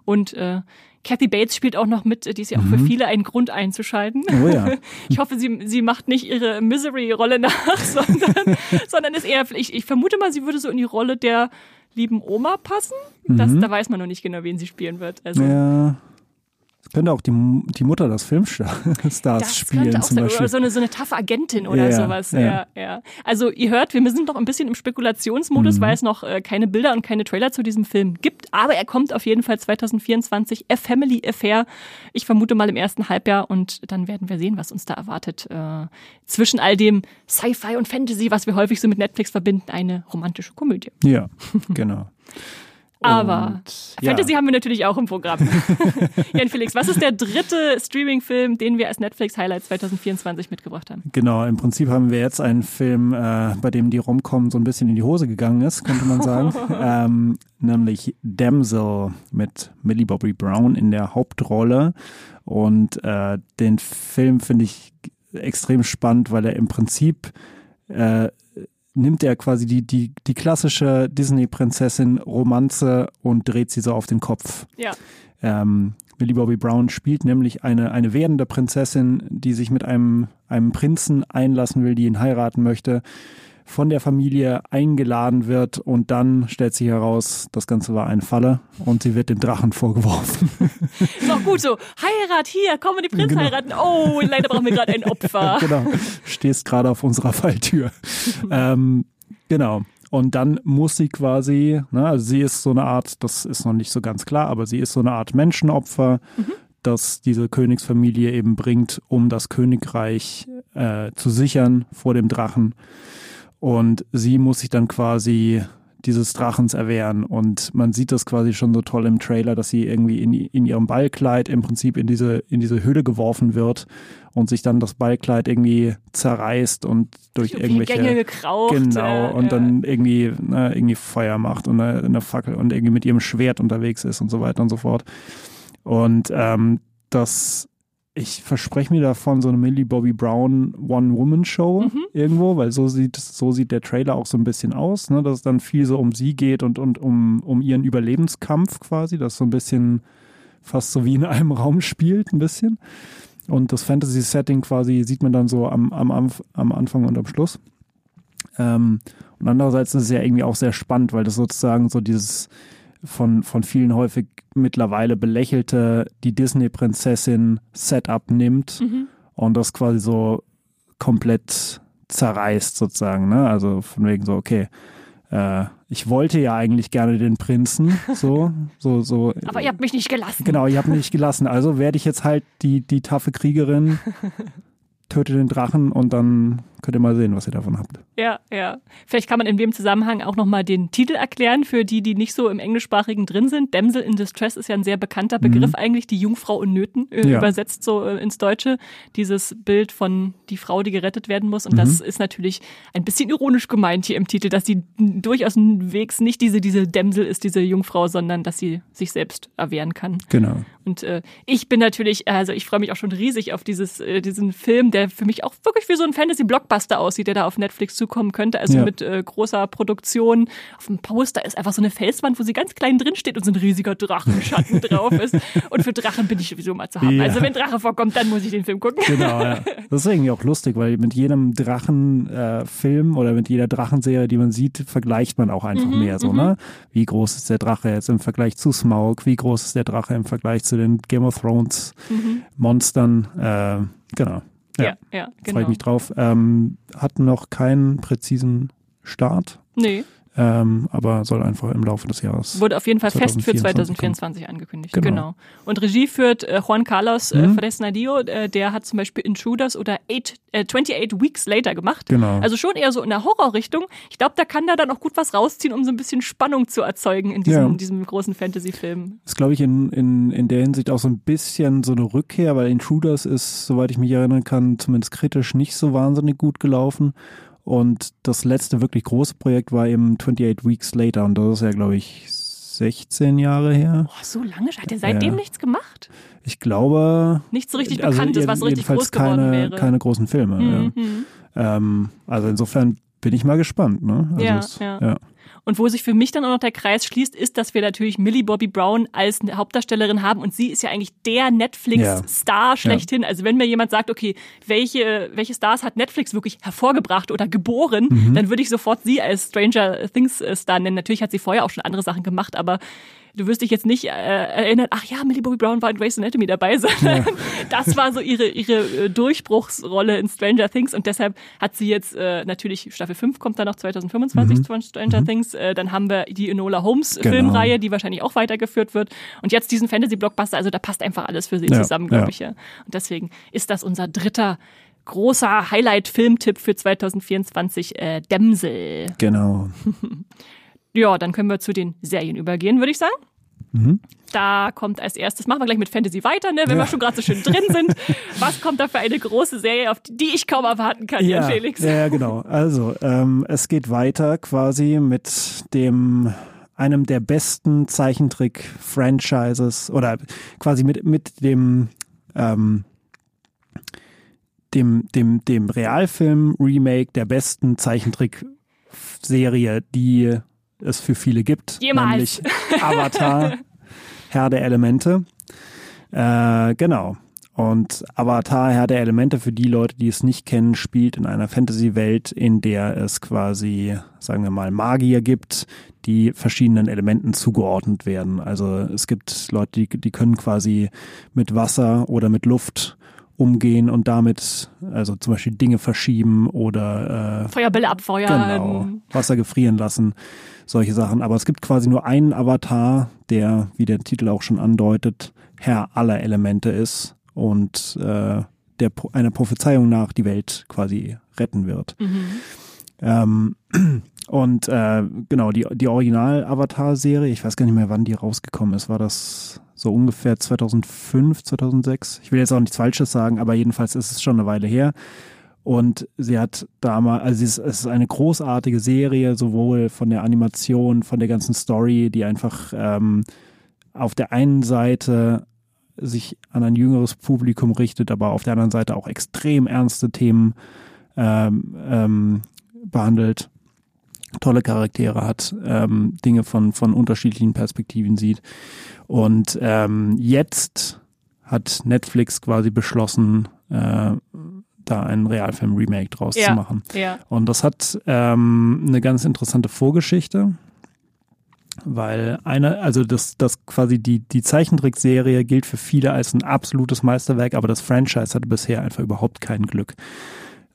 Und äh, Kathy Bates spielt auch noch mit, die ist ja auch mhm. für viele ein Grund einzuschalten. Oh ja. Ich hoffe, sie, sie macht nicht ihre Misery-Rolle nach, sondern, sondern ist eher, ich, ich vermute mal, sie würde so in die Rolle der lieben Oma passen. Das, mhm. Da weiß man noch nicht genau, wen sie spielen wird. Also. Ja könnte auch die, die Mutter des Filmstars das spielen zum Beispiel. Oder so eine, so eine taffe Agentin oder ja, sowas. Ja. ja. Also ihr hört, wir sind noch ein bisschen im Spekulationsmodus, mhm. weil es noch äh, keine Bilder und keine Trailer zu diesem Film gibt. Aber er kommt auf jeden Fall 2024. A Family Affair. Ich vermute mal im ersten Halbjahr und dann werden wir sehen, was uns da erwartet. Äh, zwischen all dem Sci-Fi und Fantasy, was wir häufig so mit Netflix verbinden, eine romantische Komödie. Ja, genau. Aber und, Fantasy ja. haben wir natürlich auch im Programm. Jan Felix, was ist der dritte Streaming-Film, den wir als Netflix-Highlight 2024 mitgebracht haben? Genau, im Prinzip haben wir jetzt einen Film, äh, bei dem die Romcom so ein bisschen in die Hose gegangen ist, könnte man sagen. ähm, nämlich Damsel mit Millie Bobby Brown in der Hauptrolle. Und äh, den Film finde ich extrem spannend, weil er im Prinzip äh, nimmt er quasi die, die, die klassische Disney-Prinzessin-Romanze und dreht sie so auf den Kopf. Ja. Ähm, Millie Bobby Brown spielt nämlich eine, eine werdende Prinzessin, die sich mit einem, einem Prinzen einlassen will, die ihn heiraten möchte von der Familie eingeladen wird und dann stellt sich heraus, das Ganze war eine Falle und sie wird dem Drachen vorgeworfen. Ist auch gut so. Heirat hier, komm die Prinz genau. heiraten. Oh, leider brauchen wir gerade ein Opfer. genau. Stehst gerade auf unserer Falltür. ähm, genau. Und dann muss sie quasi, ne, also sie ist so eine Art, das ist noch nicht so ganz klar, aber sie ist so eine Art Menschenopfer, mhm. das diese Königsfamilie eben bringt, um das Königreich äh, zu sichern vor dem Drachen. Und sie muss sich dann quasi dieses Drachens erwehren. Und man sieht das quasi schon so toll im Trailer, dass sie irgendwie in, in ihrem Ballkleid im Prinzip in diese, in diese Höhle geworfen wird und sich dann das Ballkleid irgendwie zerreißt und durch irgendwelche Gänge gekraucht, genau und ja. dann irgendwie ne, irgendwie Feuer macht und eine, eine, Fackel und irgendwie mit ihrem Schwert unterwegs ist und so weiter und so fort. Und ähm, das ich verspreche mir davon so eine Millie Bobby Brown One-Woman-Show mhm. irgendwo, weil so sieht, so sieht der Trailer auch so ein bisschen aus, ne? dass es dann viel so um sie geht und, und um, um ihren Überlebenskampf quasi, das so ein bisschen fast so wie in einem Raum spielt, ein bisschen. Und das Fantasy-Setting quasi sieht man dann so am, am, am Anfang und am Schluss. Ähm, und andererseits ist es ja irgendwie auch sehr spannend, weil das sozusagen so dieses von, von vielen häufig mittlerweile belächelte die Disney-Prinzessin Setup nimmt mhm. und das quasi so komplett zerreißt sozusagen. Ne? Also von wegen so, okay, äh, ich wollte ja eigentlich gerne den Prinzen, so, so, so. Aber ihr habt mich nicht gelassen. Genau, ihr habt mich nicht gelassen. Also werde ich jetzt halt die, die taffe Kriegerin töte den Drachen und dann könnt ihr mal sehen, was ihr davon habt. Ja, ja. Vielleicht kann man in dem Zusammenhang auch nochmal den Titel erklären für die, die nicht so im Englischsprachigen drin sind. Damsel in Distress ist ja ein sehr bekannter Begriff mhm. eigentlich, die Jungfrau in Nöten, äh, ja. übersetzt so äh, ins Deutsche. Dieses Bild von die Frau, die gerettet werden muss. Und mhm. das ist natürlich ein bisschen ironisch gemeint hier im Titel, dass sie durchaus wegs nicht diese, diese Damsel ist, diese Jungfrau, sondern dass sie sich selbst erwehren kann. Genau. Und äh, ich bin natürlich, also ich freue mich auch schon riesig auf dieses, äh, diesen Film, der für mich auch wirklich wie so ein Fantasy-Blockbuster aussieht, der da auf Netflix zukommen könnte. Also ja. mit äh, großer Produktion. Auf dem Poster ist einfach so eine Felswand, wo sie ganz klein drin steht und so ein riesiger Drachenschatten drauf ist. Und für Drachen bin ich sowieso mal zu haben. Ja. Also wenn Drache vorkommt, dann muss ich den Film gucken. Genau, ja. Das ist irgendwie auch lustig, weil mit jedem Drachenfilm äh, oder mit jeder Drachenserie, die man sieht, vergleicht man auch einfach mhm, mehr so, ne? Mhm. Wie groß ist der Drache jetzt im Vergleich zu Smaug? Wie groß ist der Drache im Vergleich zu den Game of Thrones mhm. Monstern? Äh, genau. Ja, ja, ja genau. Freue ich mich drauf. Ähm, hat noch keinen präzisen Start. Nee. Ähm, aber soll einfach im Laufe des Jahres. Wurde auf jeden Fall fest für 2024 kommen. angekündigt. Genau. genau. Und Regie führt äh, Juan Carlos äh, mhm. Fresnadillo, äh, der hat zum Beispiel Intruders oder Eight, äh, 28 Weeks Later gemacht. Genau. Also schon eher so in der Horrorrichtung. Ich glaube, da kann da dann auch gut was rausziehen, um so ein bisschen Spannung zu erzeugen in diesem, ja. in diesem großen Fantasy-Film. Ist, glaube ich, in, in, in der Hinsicht auch so ein bisschen so eine Rückkehr, weil Intruders ist, soweit ich mich erinnern kann, zumindest kritisch nicht so wahnsinnig gut gelaufen. Und das letzte wirklich große Projekt war eben 28 Weeks Later und das ist ja, glaube ich, 16 Jahre her. Oh, so lange? Hat er seitdem ja. nichts gemacht? Ich glaube. Nichts so richtig also Bekanntes, was so richtig groß keine, geworden wäre. keine großen Filme. Mhm. Ja. Ähm, also insofern bin ich mal gespannt. Ne? Also ja, es, ja. ja. Und wo sich für mich dann auch noch der Kreis schließt, ist, dass wir natürlich Millie Bobby Brown als Hauptdarstellerin haben und sie ist ja eigentlich der Netflix-Star ja. schlechthin. Ja. Also wenn mir jemand sagt, okay, welche, welche Stars hat Netflix wirklich hervorgebracht oder geboren, mhm. dann würde ich sofort sie als Stranger Things Star nennen. Natürlich hat sie vorher auch schon andere Sachen gemacht, aber du wirst dich jetzt nicht äh, erinnern, ach ja, Millie Bobby Brown war in Grey's Anatomy dabei, sondern ja. das war so ihre, ihre äh, Durchbruchsrolle in Stranger Things und deshalb hat sie jetzt äh, natürlich, Staffel 5 kommt dann noch 2025 mhm. von Stranger mhm. Things, äh, dann haben wir die Enola Holmes genau. Filmreihe, die wahrscheinlich auch weitergeführt wird und jetzt diesen Fantasy-Blockbuster, also da passt einfach alles für sie ja, zusammen, glaube ja. ich. Ja. Und deswegen ist das unser dritter großer Highlight-Filmtipp für 2024, äh, Dämsel. Genau. ja, dann können wir zu den Serien übergehen, würde ich sagen. Mhm. Da kommt als erstes, machen wir gleich mit Fantasy weiter, ne, wenn ja. wir schon gerade so schön drin sind. Was kommt da für eine große Serie, auf die ich kaum erwarten kann, ja, Jan Felix? Ja, genau. Also, ähm, es geht weiter quasi mit dem einem der besten Zeichentrick-Franchises oder quasi mit, mit dem ähm, dem, dem, dem Realfilm-Remake der besten Zeichentrick-Serie, die es für viele gibt. Jemals. Nämlich Avatar, Herr der Elemente. Äh, genau. Und Avatar, Herr der Elemente, für die Leute, die es nicht kennen, spielt in einer Fantasy-Welt, in der es quasi, sagen wir mal, Magier gibt, die verschiedenen Elementen zugeordnet werden. Also es gibt Leute, die, die können quasi mit Wasser oder mit Luft umgehen und damit, also zum Beispiel Dinge verschieben oder äh, Feuerbälle abfeuern. Genau, Wasser gefrieren lassen, solche Sachen. Aber es gibt quasi nur einen Avatar, der, wie der Titel auch schon andeutet, Herr aller Elemente ist und äh, der einer Prophezeiung nach die Welt quasi retten wird. Mhm. Ähm, und äh, genau, die, die Original-Avatar-Serie, ich weiß gar nicht mehr, wann die rausgekommen ist. War das so ungefähr 2005, 2006. Ich will jetzt auch nichts Falsches sagen, aber jedenfalls ist es schon eine Weile her. Und sie hat damals, also es ist eine großartige Serie, sowohl von der Animation, von der ganzen Story, die einfach ähm, auf der einen Seite sich an ein jüngeres Publikum richtet, aber auf der anderen Seite auch extrem ernste Themen ähm, ähm, behandelt, tolle Charaktere hat, ähm, Dinge von, von unterschiedlichen Perspektiven sieht. Und ähm, jetzt hat Netflix quasi beschlossen, äh, da einen Realfilm-Remake draus ja, zu machen. Ja. Und das hat ähm, eine ganz interessante Vorgeschichte, weil eine, also das, das quasi die, die Zeichentrickserie gilt für viele als ein absolutes Meisterwerk, aber das Franchise hatte bisher einfach überhaupt kein Glück.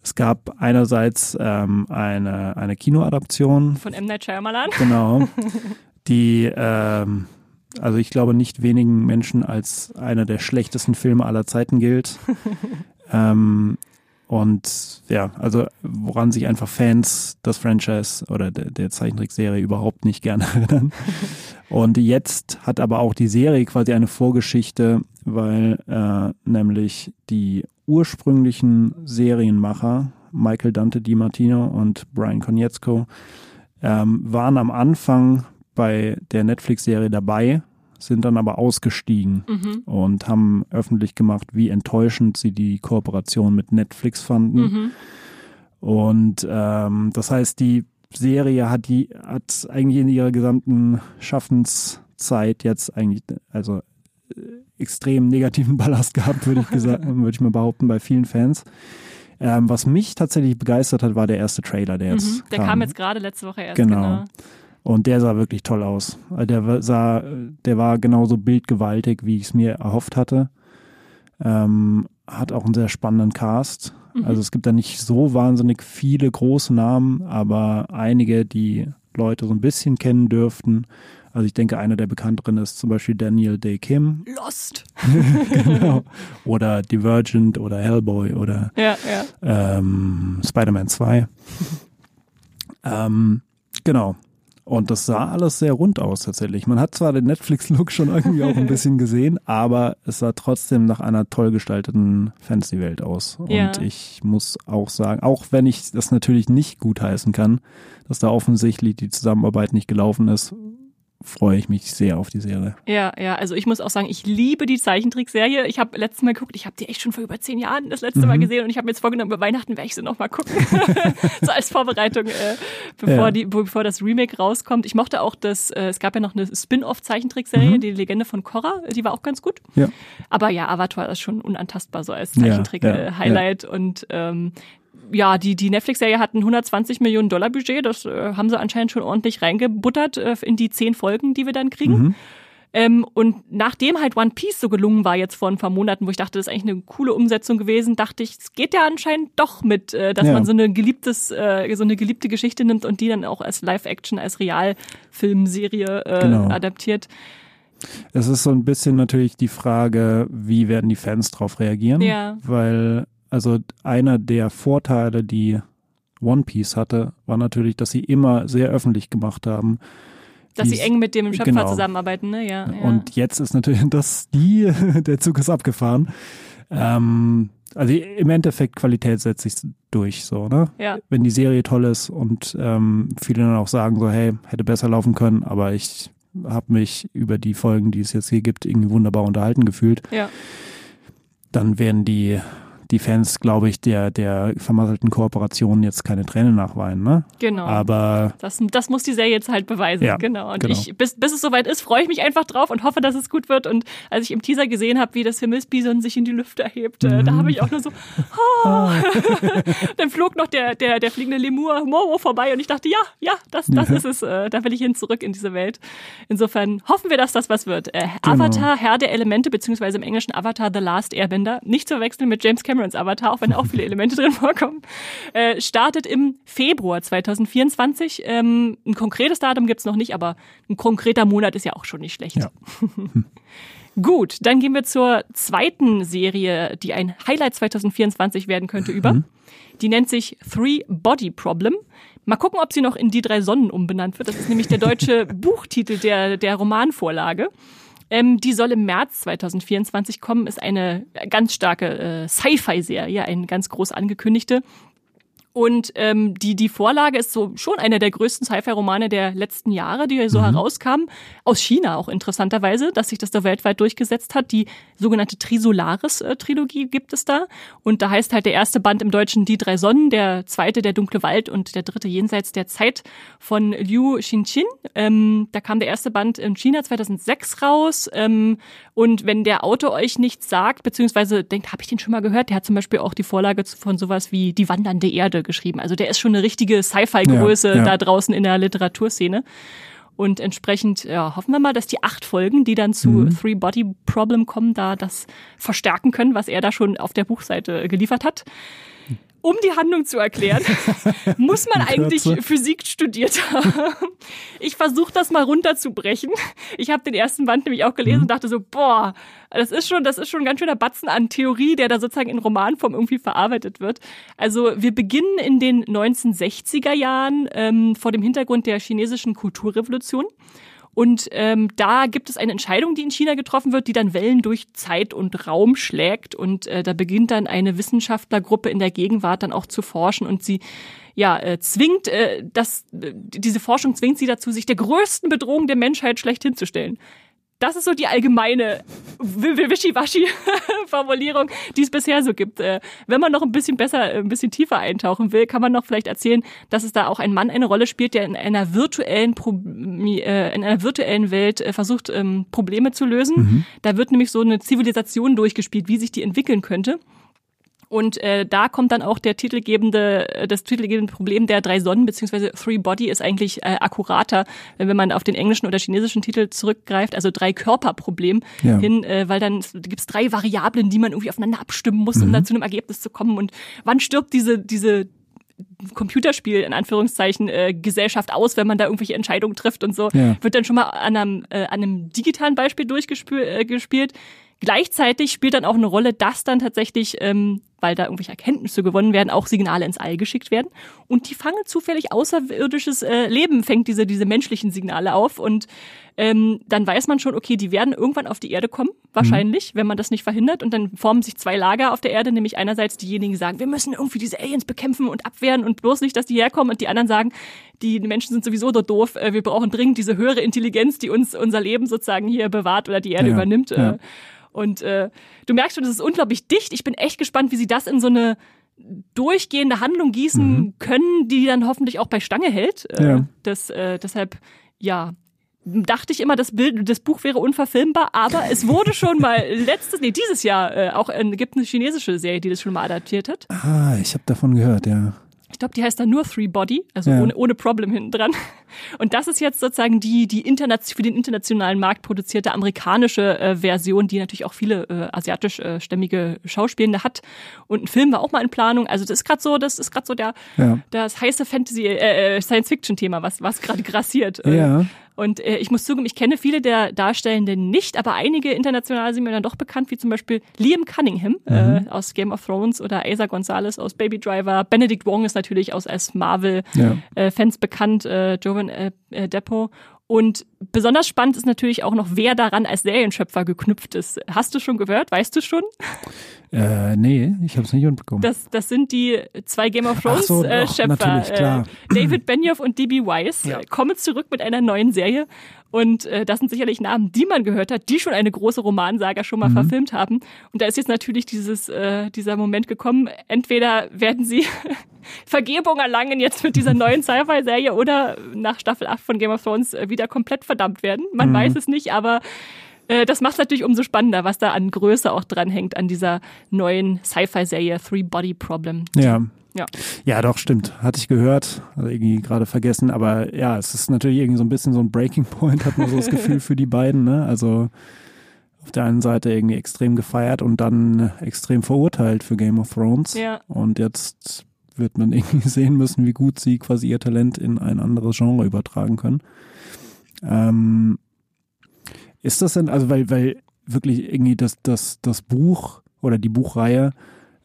Es gab einerseits ähm, eine, eine Kinoadaption. Von M. Night Shyamalan. Genau. Die ähm, also ich glaube nicht wenigen Menschen als einer der schlechtesten Filme aller Zeiten gilt. ähm, und ja, also woran sich einfach Fans das Franchise oder der, der Zeichentrickserie überhaupt nicht gerne erinnern. Und jetzt hat aber auch die Serie quasi eine Vorgeschichte, weil äh, nämlich die ursprünglichen Serienmacher Michael Dante Di Martino und Brian Konietzko ähm, waren am Anfang bei der Netflix-Serie dabei, sind dann aber ausgestiegen mhm. und haben öffentlich gemacht, wie enttäuschend sie die Kooperation mit Netflix fanden. Mhm. Und ähm, das heißt, die Serie hat die hat eigentlich in ihrer gesamten Schaffenszeit jetzt eigentlich also äh, extrem negativen Ballast gehabt, würde ich gesagt, würde ich mal behaupten, bei vielen Fans. Ähm, was mich tatsächlich begeistert hat, war der erste Trailer, der jetzt mhm, Der kam. kam jetzt gerade letzte Woche erst. Genau. genau. Und der sah wirklich toll aus. Also der sah, der war genauso bildgewaltig, wie ich es mir erhofft hatte. Ähm, hat auch einen sehr spannenden Cast. Mhm. Also es gibt da nicht so wahnsinnig viele große Namen, aber einige, die Leute so ein bisschen kennen dürften. Also ich denke, einer der bekannteren ist zum Beispiel Daniel Day Kim. Lost. genau. Oder Divergent oder Hellboy oder ja, ja. Ähm, Spider-Man 2. ähm, genau. Und das sah alles sehr rund aus tatsächlich. Man hat zwar den Netflix-Look schon irgendwie auch ein bisschen gesehen, aber es sah trotzdem nach einer toll gestalteten Fantasy-Welt aus. Ja. Und ich muss auch sagen, auch wenn ich das natürlich nicht gutheißen kann, dass da offensichtlich die Zusammenarbeit nicht gelaufen ist, freue ich mich sehr auf die Serie. Ja, ja, also ich muss auch sagen, ich liebe die Zeichentrickserie. Ich habe letztes Mal geguckt, ich habe die echt schon vor über zehn Jahren das letzte mhm. Mal gesehen und ich habe mir jetzt vorgenommen, über Weihnachten werde ich sie nochmal gucken. so als Vorbereitung, äh, bevor, ja. die, bevor das Remake rauskommt. Ich mochte auch das, äh, es gab ja noch eine Spin-off-Zeichentrickserie, mhm. die Legende von Korra, die war auch ganz gut. Ja. Aber ja, Avatar ist schon unantastbar so als Zeichentrick-Highlight ja, ja, und ähm, ja, die, die Netflix-Serie hat ein 120 Millionen Dollar Budget. Das äh, haben sie anscheinend schon ordentlich reingebuttert äh, in die zehn Folgen, die wir dann kriegen. Mhm. Ähm, und nachdem halt One Piece so gelungen war jetzt vor ein paar Monaten, wo ich dachte, das ist eigentlich eine coole Umsetzung gewesen, dachte ich, es geht ja anscheinend doch mit, äh, dass Ja. man so eine geliebtes, äh, so eine geliebte Geschichte nimmt und die dann auch als Live-Action, als Realfilmserie äh, Genau. adaptiert. Es ist so ein bisschen natürlich die Frage, wie werden die Fans drauf reagieren? Ja. Weil, also einer der Vorteile, die One Piece hatte, war natürlich, dass sie immer sehr öffentlich gemacht haben. Dass sie eng mit dem Schöpfer genau. zusammenarbeiten, ne? Ja. ja. Und jetzt ist natürlich das die, der Zug ist abgefahren. Ähm, also im Endeffekt Qualität setzt sich durch, so, ne? ja. Wenn die Serie toll ist und ähm, viele dann auch sagen so, hey, hätte besser laufen können, aber ich habe mich über die Folgen, die es jetzt hier gibt, irgendwie wunderbar unterhalten gefühlt, Ja. dann werden die die Fans, glaube ich, der der vermasselten Kooperation jetzt keine Tränen nachweinen, ne? Genau. Aber Das, das muss die Serie jetzt halt beweisen. Ja, genau. Und genau. ich, bis, bis es soweit ist, freue ich mich einfach drauf und hoffe, dass es gut wird. Und als ich im Teaser gesehen habe, wie das Himmelsbison sich in die Lüfte hebt, äh, Mhm. da habe ich auch nur so, oh. dann flog noch der, der, der fliegende Lemur Momo vorbei und ich dachte, ja, ja, das, das Ja. ist es. Äh, da will ich hin zurück in diese Welt. Insofern hoffen wir, dass das was wird. Äh, Genau. Avatar, Herr der Elemente, beziehungsweise im Englischen Avatar The Last Airbender, nicht zu verwechseln mit James Camerons Avatar, auch wenn auch viele Elemente drin vorkommen, äh, startet im Februar 2024. Ähm, ein konkretes Datum gibt's noch nicht, aber ein konkreter Monat ist ja auch schon nicht schlecht. Ja. Gut, dann gehen wir zur zweiten Serie, die ein Highlight 2024 werden könnte, über. Die nennt sich Three Body Problem. Mal gucken, ob sie noch in Die drei Sonnen umbenannt wird. Das ist nämlich der deutsche Buchtitel der, der Romanvorlage. Ähm, die soll im März 2024 kommen, ist eine ganz starke äh, Sci-Fi-Serie, eine ganz groß angekündigte. Und ähm, die, die Vorlage ist so schon einer der größten Sci-Fi-Romane der letzten Jahre, die so herauskamen. Aus China auch interessanterweise, dass sich das da weltweit durchgesetzt hat. Die sogenannte Trisolaris-Trilogie gibt es da. Und da heißt halt der erste Band im Deutschen Die drei Sonnen, der zweite Der dunkle Wald und der dritte Jenseits der Zeit von Liu Xinqin. Ähm, da kam der erste Band in China 2006 raus. Ähm, und wenn der Autor euch nichts sagt, beziehungsweise denkt, habe ich den schon mal gehört, der hat zum Beispiel auch die Vorlage von sowas wie Die wandernde Erde geschrieben. Also der ist schon eine richtige Sci-Fi-Größe Ja, ja. da draußen in der Literaturszene. Und entsprechend ja, hoffen wir mal, dass die acht Folgen, die dann zu Mhm. Three Body Problem kommen, da das verstärken können, was er da schon auf der Buchseite geliefert hat. Um die Handlung zu erklären, muss man eigentlich. Physik studiert haben. Ich versuche das mal runterzubrechen. Ich habe den ersten Band nämlich auch gelesen und dachte so, boah, das ist schon, das ist schon ein ganz schöner Batzen an Theorie, der da sozusagen in Romanform irgendwie verarbeitet wird. Also wir beginnen in den 1960er Jahren ähm, vor dem Hintergrund der chinesischen Kulturrevolution. Und ähm, da gibt es eine Entscheidung, die in China getroffen wird, die dann Wellen durch Zeit und Raum schlägt. Und äh, da beginnt dann eine Wissenschaftlergruppe in der Gegenwart dann auch zu forschen und sie ja äh, zwingt, äh, das, äh, diese Forschung zwingt sie dazu, sich der größten Bedrohung der Menschheit schlechthin zu stellen. Das ist so die allgemeine wi- wi- Wischiwaschi-Formulierung, die es bisher so gibt. Äh, Wenn man noch ein bisschen besser, ein bisschen tiefer eintauchen will, kann man noch vielleicht erzählen, dass es da auch ein Mann eine Rolle spielt, der in einer virtuellen, Pro äh, in einer virtuellen Welt äh, versucht, ähm, Probleme zu lösen. Da wird nämlich so eine Zivilisation durchgespielt, wie sich die entwickeln könnte. Und äh, da kommt dann auch der titelgebende, äh, das titelgebende Problem der drei Sonnen, beziehungsweise Three Body ist eigentlich äh, akkurater, wenn wenn man auf den englischen oder chinesischen Titel zurückgreift, also drei Körperproblem Ja. hin, äh, weil dann gibt es drei Variablen, die man irgendwie aufeinander abstimmen muss, um dann zu einem Ergebnis zu kommen. Und wann stirbt diese, diese Computerspiel in Anführungszeichen äh, Gesellschaft aus, wenn man da irgendwelche Entscheidungen trifft und so, Ja. wird dann schon mal an einem, äh, an einem digitalen Beispiel durchgespielt. Äh, gespielt. Gleichzeitig spielt dann auch eine Rolle, dass dann tatsächlich, ähm, weil da irgendwelche Erkenntnisse gewonnen werden, auch Signale ins All geschickt werden. Und die fangen zufällig außerirdisches äh, Leben, fängt diese, diese menschlichen Signale auf. Und ähm, dann weiß man schon, okay, die werden irgendwann auf die Erde kommen, wahrscheinlich, wenn man das nicht verhindert. Und dann formen sich zwei Lager auf der Erde, nämlich einerseits diejenigen, die sagen, wir müssen irgendwie diese Aliens bekämpfen und abwehren und bloß nicht, dass die herkommen. Und die anderen sagen, die Menschen sind sowieso dort doof, äh, wir brauchen dringend diese höhere Intelligenz, die uns unser Leben sozusagen hier bewahrt oder die Erde Ja, übernimmt. ja. Äh, und äh, du merkst schon, das ist unglaublich dicht. Ich bin echt gespannt, wie sie das in so eine durchgehende Handlung gießen können, die dann hoffentlich auch bei Stange hält. Äh, Mhm. Ja. das, äh, deshalb, ja, dachte ich immer, das Bild, das Buch wäre unverfilmbar, aber es wurde schon mal letztes, nee, dieses Jahr äh, auch äh, gibt eine chinesische Serie, die das schon mal adaptiert hat. Ah, ich habe davon gehört, ja. Ich glaube, die heißt dann nur Three Body, also Ja. ohne, ohne Problem hinten dran. Und das ist jetzt sozusagen die, die für den internationalen Markt produzierte amerikanische äh, Version, die natürlich auch viele äh, asiatisch-stämmige Schauspielende hat. Und ein Film war auch mal in Planung. Also das ist gerade so, das ist gerade so der, Ja. das heiße Fantasy, äh, äh, Science-Fiction-Thema, was, was gerade grassiert. Äh, Ja. Und äh, ich muss zugeben, ich kenne viele der Darstellenden nicht, aber einige international sind mir dann doch bekannt, wie zum Beispiel Liam Cunningham äh, aus Game of Thrones oder Asa Gonzalez aus Baby Driver. Benedict Wong ist natürlich aus als Ja. Marvel-Fans bekannt, äh, Jovan äh, äh, Depo. Und besonders spannend ist natürlich auch noch, wer daran als Serienschöpfer geknüpft ist. Hast du schon gehört? Weißt du schon? Äh, nee, ich habe es nicht mitbekommen. Das, das sind die zwei Game of Thrones so, äh, Schöpfer. Äh, David Benioff und D.B. Weiss Ja. kommen zurück mit einer neuen Serie. Und äh, das sind sicherlich Namen, die man gehört hat, die schon eine große Romansaga schon mal Mhm. verfilmt haben. Und da ist jetzt natürlich dieses, äh, dieser Moment gekommen, entweder werden sie Vergebung erlangen jetzt mit dieser neuen Sci-Fi-Serie oder nach Staffel 8 von Game of Thrones äh, wieder komplett verdammt werden. Man Mhm. weiß es nicht, aber äh, das macht es natürlich umso spannender, was da an Größe auch dranhängt an dieser neuen Sci-Fi-Serie Three Body Problem. Ja. Ja. Ja, doch, stimmt. Hatte ich gehört, also irgendwie gerade vergessen, aber ja, es ist natürlich irgendwie so ein bisschen so ein Breaking Point, hat man so das Gefühl für die beiden, ne? Also auf der einen Seite irgendwie extrem gefeiert und dann extrem verurteilt für Game of Thrones. Ja. Und jetzt wird man irgendwie sehen müssen, wie gut sie quasi ihr Talent in ein anderes Genre übertragen können. Ähm, ist das denn, also weil, weil wirklich irgendwie das, das, das Buch oder die Buchreihe,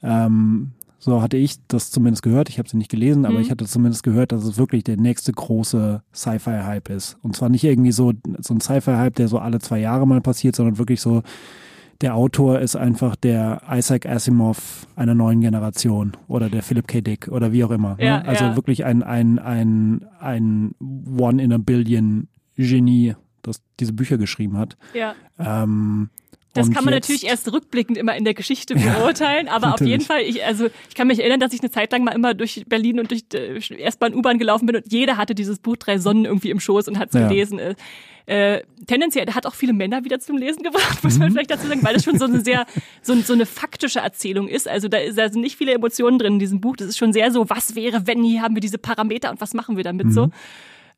ähm, so hatte ich das zumindest gehört, ich habe sie nicht gelesen, aber Mhm. ich hatte zumindest gehört, dass es wirklich der nächste große Sci-Fi-Hype ist. Und zwar nicht irgendwie so, so ein Sci-Fi-Hype, der so alle zwei Jahre mal passiert, sondern wirklich so, der Autor ist einfach der Isaac Asimov einer neuen Generation oder der Philip K. Dick oder wie auch immer. Ja, ne? Also ja. wirklich ein, ein, ein, ein One in a Billion Genie, das diese Bücher geschrieben hat. Ja. Ähm, Das kann man jetzt- natürlich erst rückblickend immer in der Geschichte Ja, beurteilen, aber auf natürlich. jeden Fall, ich, also ich kann mich erinnern, dass ich eine Zeit lang mal immer durch Berlin und durch äh, S-Bahn, U-Bahn gelaufen bin und jeder hatte dieses Buch Drei Sonnen irgendwie im Schoß und hat es Ja. gelesen. Äh, äh, tendenziell hat auch viele Männer wieder zum Lesen gebracht, muss Mhm. man vielleicht dazu sagen, weil das schon so eine sehr, so, so eine faktische Erzählung ist. Also da, ist, da sind nicht viele Emotionen drin in diesem Buch. Das ist schon sehr so, was wäre, wenn, hier haben wir diese Parameter und was machen wir damit Mhm. so.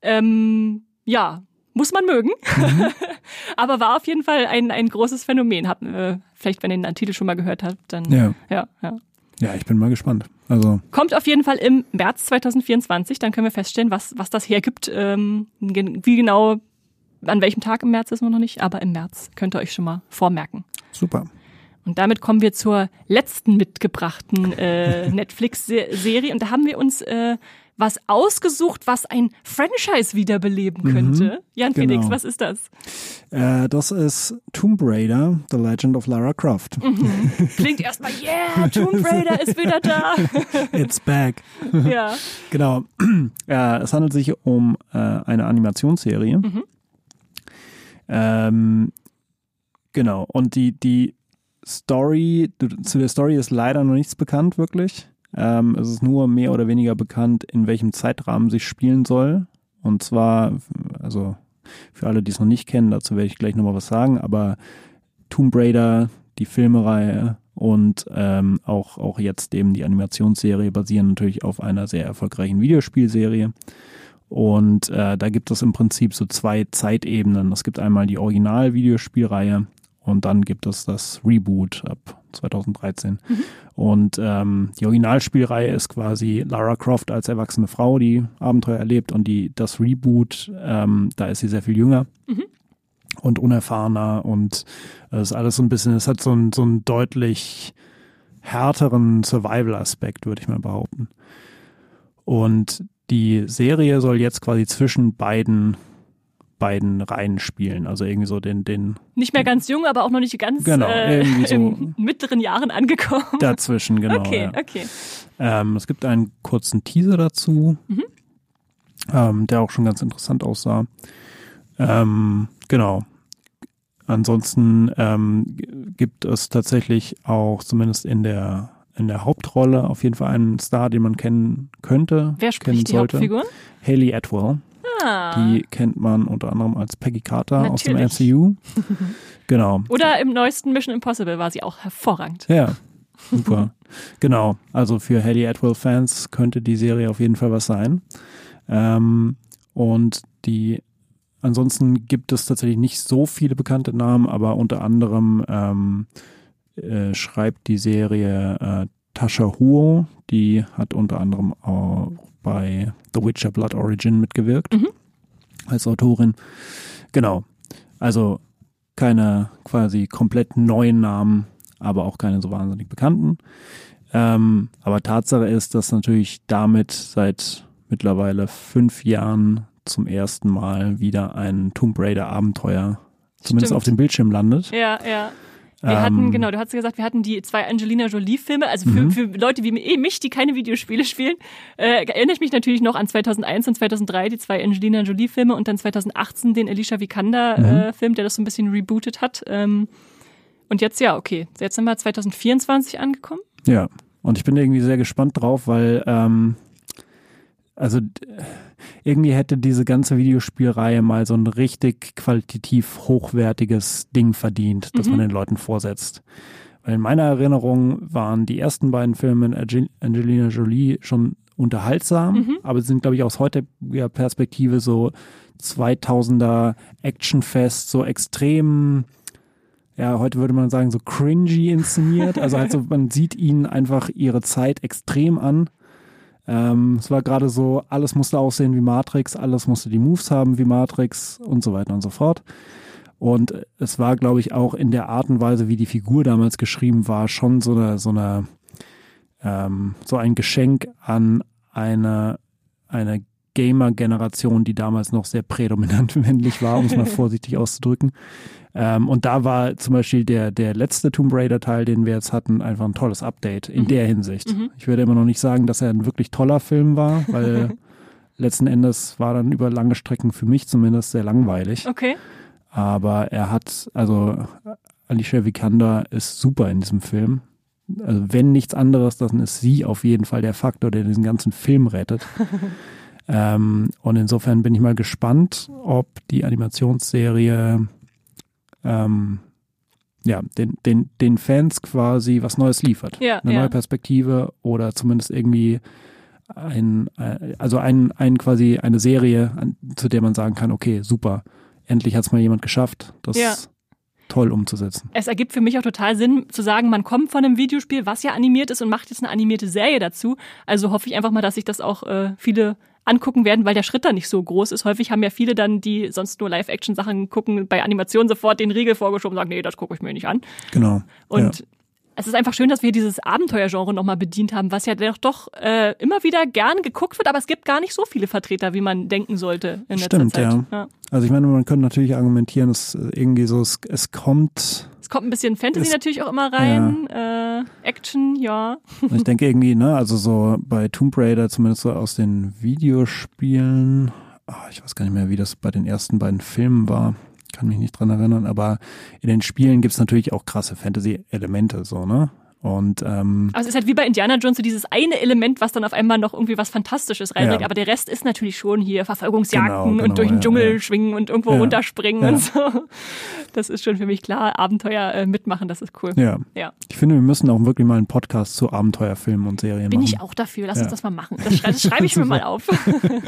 Ähm, ja, muss man mögen. Mhm. Aber war auf jeden Fall ein, ein großes Phänomen. Hab, äh, vielleicht, wenn ihr den Titel schon mal gehört habt, dann Ja. ja, ja. Ja, ich bin mal gespannt. Also, Kommt auf jeden Fall im März 2024, dann können wir feststellen, was, was das hergibt. Ähm, wie genau, an welchem Tag im März ist man noch nicht, aber im März könnt ihr euch schon mal vormerken. super. Und damit kommen wir zur letzten mitgebrachten äh, Netflix-Serie. Und da haben wir uns äh, was ausgesucht, was ein Franchise wiederbeleben könnte. Jan genau. Felix, was ist das? Äh, das ist Tomb Raider, The Legend of Lara Croft. Klingt erstmal, yeah, Tomb Raider ist wieder da. It's back. ja. Genau. Ja, es handelt sich um äh, eine Animationsserie. Ähm, genau. Und die, die Story, zu der Story ist leider noch nichts bekannt, wirklich. Ähm, es ist nur mehr oder weniger bekannt, in welchem Zeitrahmen sich spielen soll. Und zwar, also für alle, die es noch nicht kennen, dazu werde ich gleich nochmal was sagen, aber Tomb Raider, die Filmereihe und ähm, auch, auch jetzt eben die Animationsserie basieren natürlich auf einer sehr erfolgreichen Videospielserie. Und äh, da gibt es im Prinzip so zwei Zeitebenen. Es gibt einmal die Original-Videospielreihe und dann gibt es das Reboot ab 2013. Und ähm, die Originalspielreihe ist quasi Lara Croft als erwachsene Frau, die Abenteuer erlebt und die das Reboot, ähm, da ist sie sehr viel jünger und unerfahrener und es ist alles so ein bisschen, es hat so einen, so einen deutlich härteren Survival-Aspekt, würde ich mal behaupten. Und die Serie soll jetzt quasi zwischen beiden beiden Reihen spielen, also irgendwie so den den Nicht mehr ganz jung, aber auch noch nicht ganz Genau, äh, so- in mittleren Jahren angekommen. dazwischen genau. okay, ja. okay. Ähm, es gibt einen kurzen Teaser dazu, ähm, der auch schon ganz interessant aussah. Ähm, genau. Ansonsten ähm, gibt es tatsächlich auch zumindest in der in der Hauptrolle auf jeden Fall einen Star, den man kennen könnte, Wer kennen spricht die sollte. Hauptfigur? Haley Atwell. Ah. Die kennt man unter anderem als Peggy Carter aus dem Natürlich. MCU. genau. Oder im neuesten Mission Impossible war sie auch hervorragend. Ja, Super. genau. Also für Hattie Atwell-Fans könnte die Serie auf jeden Fall was sein. Ähm, und die ansonsten gibt es tatsächlich nicht so viele bekannte Namen, aber unter anderem ähm, äh, schreibt die Serie äh, Tasha Huo, die hat unter anderem auch bei The Witcher Blood Origin mitgewirkt mhm. als Autorin. Genau. Also keine quasi komplett neuen Namen, aber auch keine so wahnsinnig bekannten. Ähm, aber Tatsache ist, dass natürlich damit seit mittlerweile fünf Jahren zum ersten Mal wieder ein Tomb Raider Abenteuer zumindest auf dem Bildschirm landet. Ja, ja. Wir ähm, hatten, genau, du hast gesagt, wir hatten die zwei Angelina Jolie-Filme. Also für, mhm. für Leute wie eh mich, die keine Videospiele spielen, äh, erinnere ich mich natürlich noch an 2001 und 2003, die zwei Angelina Jolie-Filme und dann 2018 den Alicia Vikander-Film, mhm. äh, der das so ein bisschen rebootet hat. Ähm, und jetzt, ja, okay, jetzt sind wir 2024 angekommen. Ja, und ich bin irgendwie sehr gespannt drauf, weil, ähm, also irgendwie hätte diese ganze Videospielreihe mal so ein richtig qualitativ hochwertiges Ding verdient, das mhm. man den Leuten vorsetzt. Weil in meiner Erinnerung waren die ersten beiden Filme mit Angelina Jolie schon unterhaltsam, mhm. aber sind, glaube ich, aus heutiger Perspektive so 2000er Actionfest, so extrem, ja, heute würde man sagen, so cringy inszeniert. Also halt so, man sieht ihnen einfach ihre Zeit extrem an. Ähm, es war gerade so, alles musste aussehen wie Matrix, alles musste die Moves haben wie Matrix und so weiter und so fort. Und es war, glaube ich, auch in der Art und Weise, wie die Figur damals geschrieben war, schon so eine, so eine, ähm, so ein Geschenk an eine, eine Gamer-Generation, die damals noch sehr prädominant männlich war, um es mal vorsichtig auszudrücken. Ähm, und da war zum Beispiel der, der letzte Tomb Raider-Teil, den wir jetzt hatten, einfach ein tolles Update in mhm. der Hinsicht. Mhm. Ich würde immer noch nicht sagen, dass er ein wirklich toller Film war, weil letzten Endes war dann über lange Strecken für mich zumindest sehr langweilig. Okay. Aber er hat, also Alicia Vikander ist super in diesem Film. Also wenn nichts anderes, dann ist sie auf jeden Fall der Faktor, der diesen ganzen Film rettet. Ähm, und insofern bin ich mal gespannt, ob die Animationsserie ähm, ja, den, den, den Fans quasi was Neues liefert. Ja, Eine ja. neue Perspektive oder zumindest irgendwie ein, äh, also ein, ein quasi eine Serie, zu der man sagen kann, okay, super, endlich hat es mal jemand geschafft, das ja. toll umzusetzen. Es ergibt für mich auch total Sinn zu sagen, man kommt von einem Videospiel, was ja animiert ist und macht jetzt eine animierte Serie dazu. Also hoffe ich einfach mal, dass sich das auch äh, viele angucken werden, weil der Schritt da nicht so groß ist. Häufig haben ja viele dann, die sonst nur Live-Action-Sachen gucken, bei Animationen sofort den Riegel vorgeschoben und sagen, nee, das gucke ich mir nicht an. Genau. Und ja. es ist einfach schön, dass wir dieses Abenteuergenre nochmal bedient haben, was ja doch, doch äh, immer wieder gern geguckt wird, aber es gibt gar nicht so viele Vertreter, wie man denken sollte in Stimmt, letzter Zeit. Ja. ja. Also ich meine, man könnte natürlich argumentieren, dass irgendwie so, es, es kommt es kommt ein bisschen Fantasy es, natürlich auch immer rein, ja. äh, Action, ja. Ich denke irgendwie, ne, also so bei Tomb Raider, zumindest so aus den Videospielen, oh, ich weiß gar nicht mehr, wie das bei den ersten beiden Filmen war, kann mich nicht dran erinnern, aber in den Spielen gibt's natürlich auch krasse Fantasy-Elemente, so, ne? Und ähm, also es ist halt wie bei Indiana Jones so dieses eine Element, was dann auf einmal noch irgendwie was Fantastisches reinbringt, ja. aber der Rest ist natürlich schon hier Verfolgungsjagden genau, genau, und durch den Dschungel ja. schwingen und irgendwo runterspringen und so. Das ist schon für mich klar. Abenteuer äh, mitmachen, das ist cool. Ja. ja. Ich finde, wir müssen auch wirklich mal einen Podcast zu Abenteuerfilmen und Serien Bin machen. Bin ich auch dafür. Lass uns das mal machen. Das, das schreibe ich mir mal auf.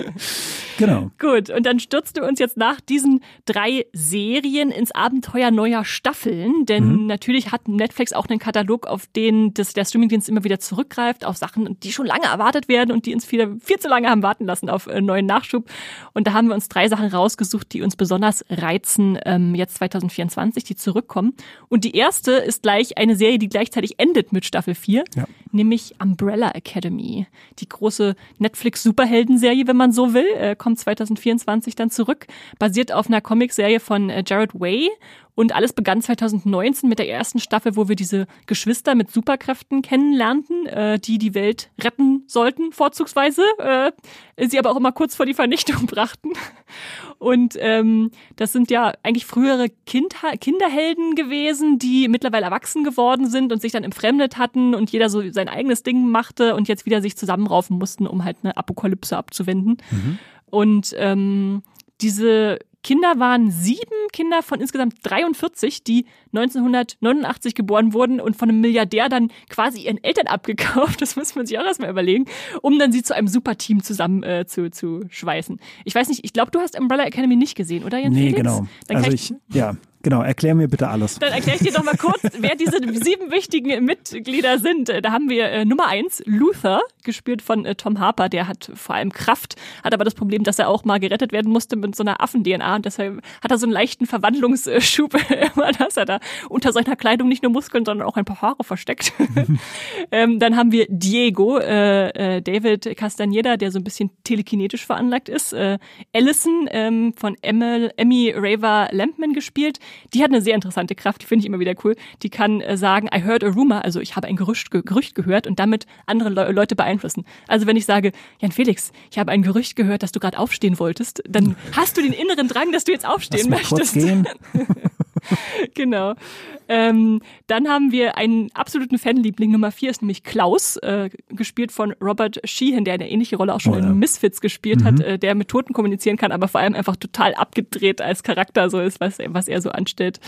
genau. Gut. Und dann stürzt du uns jetzt nach diesen drei Serien ins Abenteuer neuer Staffeln, denn mhm. natürlich hat Netflix auch einen Katalog, auf den denen das, der Streamingdienst immer wieder zurückgreift auf Sachen, die schon lange erwartet werden und die uns viel, viel zu lange haben warten lassen auf äh, neuen Nachschub. Und da haben wir uns drei Sachen rausgesucht, die uns besonders reizen, ähm, jetzt 2024, die zurückkommen. Und die erste ist gleich eine Serie, die gleichzeitig endet mit Staffel 4, ja. Nämlich Umbrella Academy. Die große Netflix-Superhelden-Serie, wenn man so will, äh, kommt 2024 dann zurück, basiert auf einer Comicserie von äh, Jared Way und alles begann 2019 mit der ersten Staffel, wo wir diese Geschwister mit Superkräften kennenlernten, äh, die die Welt retten sollten, vorzugsweise, äh, sie aber auch immer kurz vor die Vernichtung brachten. Und ähm, das sind ja eigentlich frühere kind Kinderhelden gewesen, die mittlerweile erwachsen geworden sind und sich dann entfremdet hatten und jeder so sein eigenes Ding machte und jetzt wieder sich zusammenraufen mussten, um halt eine Apokalypse abzuwenden. Mhm. Und ähm, diese Kinder waren sieben Kinder von insgesamt 43, die 1989 geboren wurden und von einem Milliardär dann quasi ihren Eltern abgekauft. Das muss man sich auch erstmal überlegen, um dann sie zu einem Superteam zusammen äh, zu, zu schweißen. Ich weiß nicht, ich glaube, du hast Umbrella Academy nicht gesehen, oder? Jan nee, Felix? genau. Dann also ich, ich, ja, Genau, erklär mir bitte alles. Dann erkläre ich dir doch mal kurz, wer diese sieben wichtigen Mitglieder sind. Da haben wir äh, Nummer eins, Luther, gespielt von äh, Tom Harper. Der hat vor allem Kraft, hat aber das Problem, dass er auch mal gerettet werden musste mit so einer Affen-DNA und deshalb hat er so einen leichten Verwandlungsschub immer, dass er da unter seiner Kleidung nicht nur Muskeln, sondern auch ein paar Haare versteckt. ähm, dann haben wir Diego, äh, äh, David Castaneda, der so ein bisschen telekinetisch veranlagt ist. Äh, Allison ähm, von Emil, Emmy Raver Lampman gespielt die hat eine sehr interessante Kraft, die finde ich immer wieder cool. Die kann äh, sagen, I heard a rumor, also ich habe ein Gerücht, Gerücht gehört und damit andere Le Leute beeinflussen. Also wenn ich sage, Jan Felix, ich habe ein Gerücht gehört, dass du gerade aufstehen wolltest, dann hast du den inneren Drang, dass du jetzt aufstehen Lass möchtest. Kurz gehen. genau. Ähm, dann haben wir einen absoluten Fanliebling. Nummer vier ist nämlich Klaus, äh, gespielt von Robert Sheehan, der eine ähnliche Rolle auch schon oh, ja. in Misfits gespielt mhm. hat, äh, der mit Toten kommunizieren kann, aber vor allem einfach total abgedreht als Charakter so ist, was, was er so anstellt.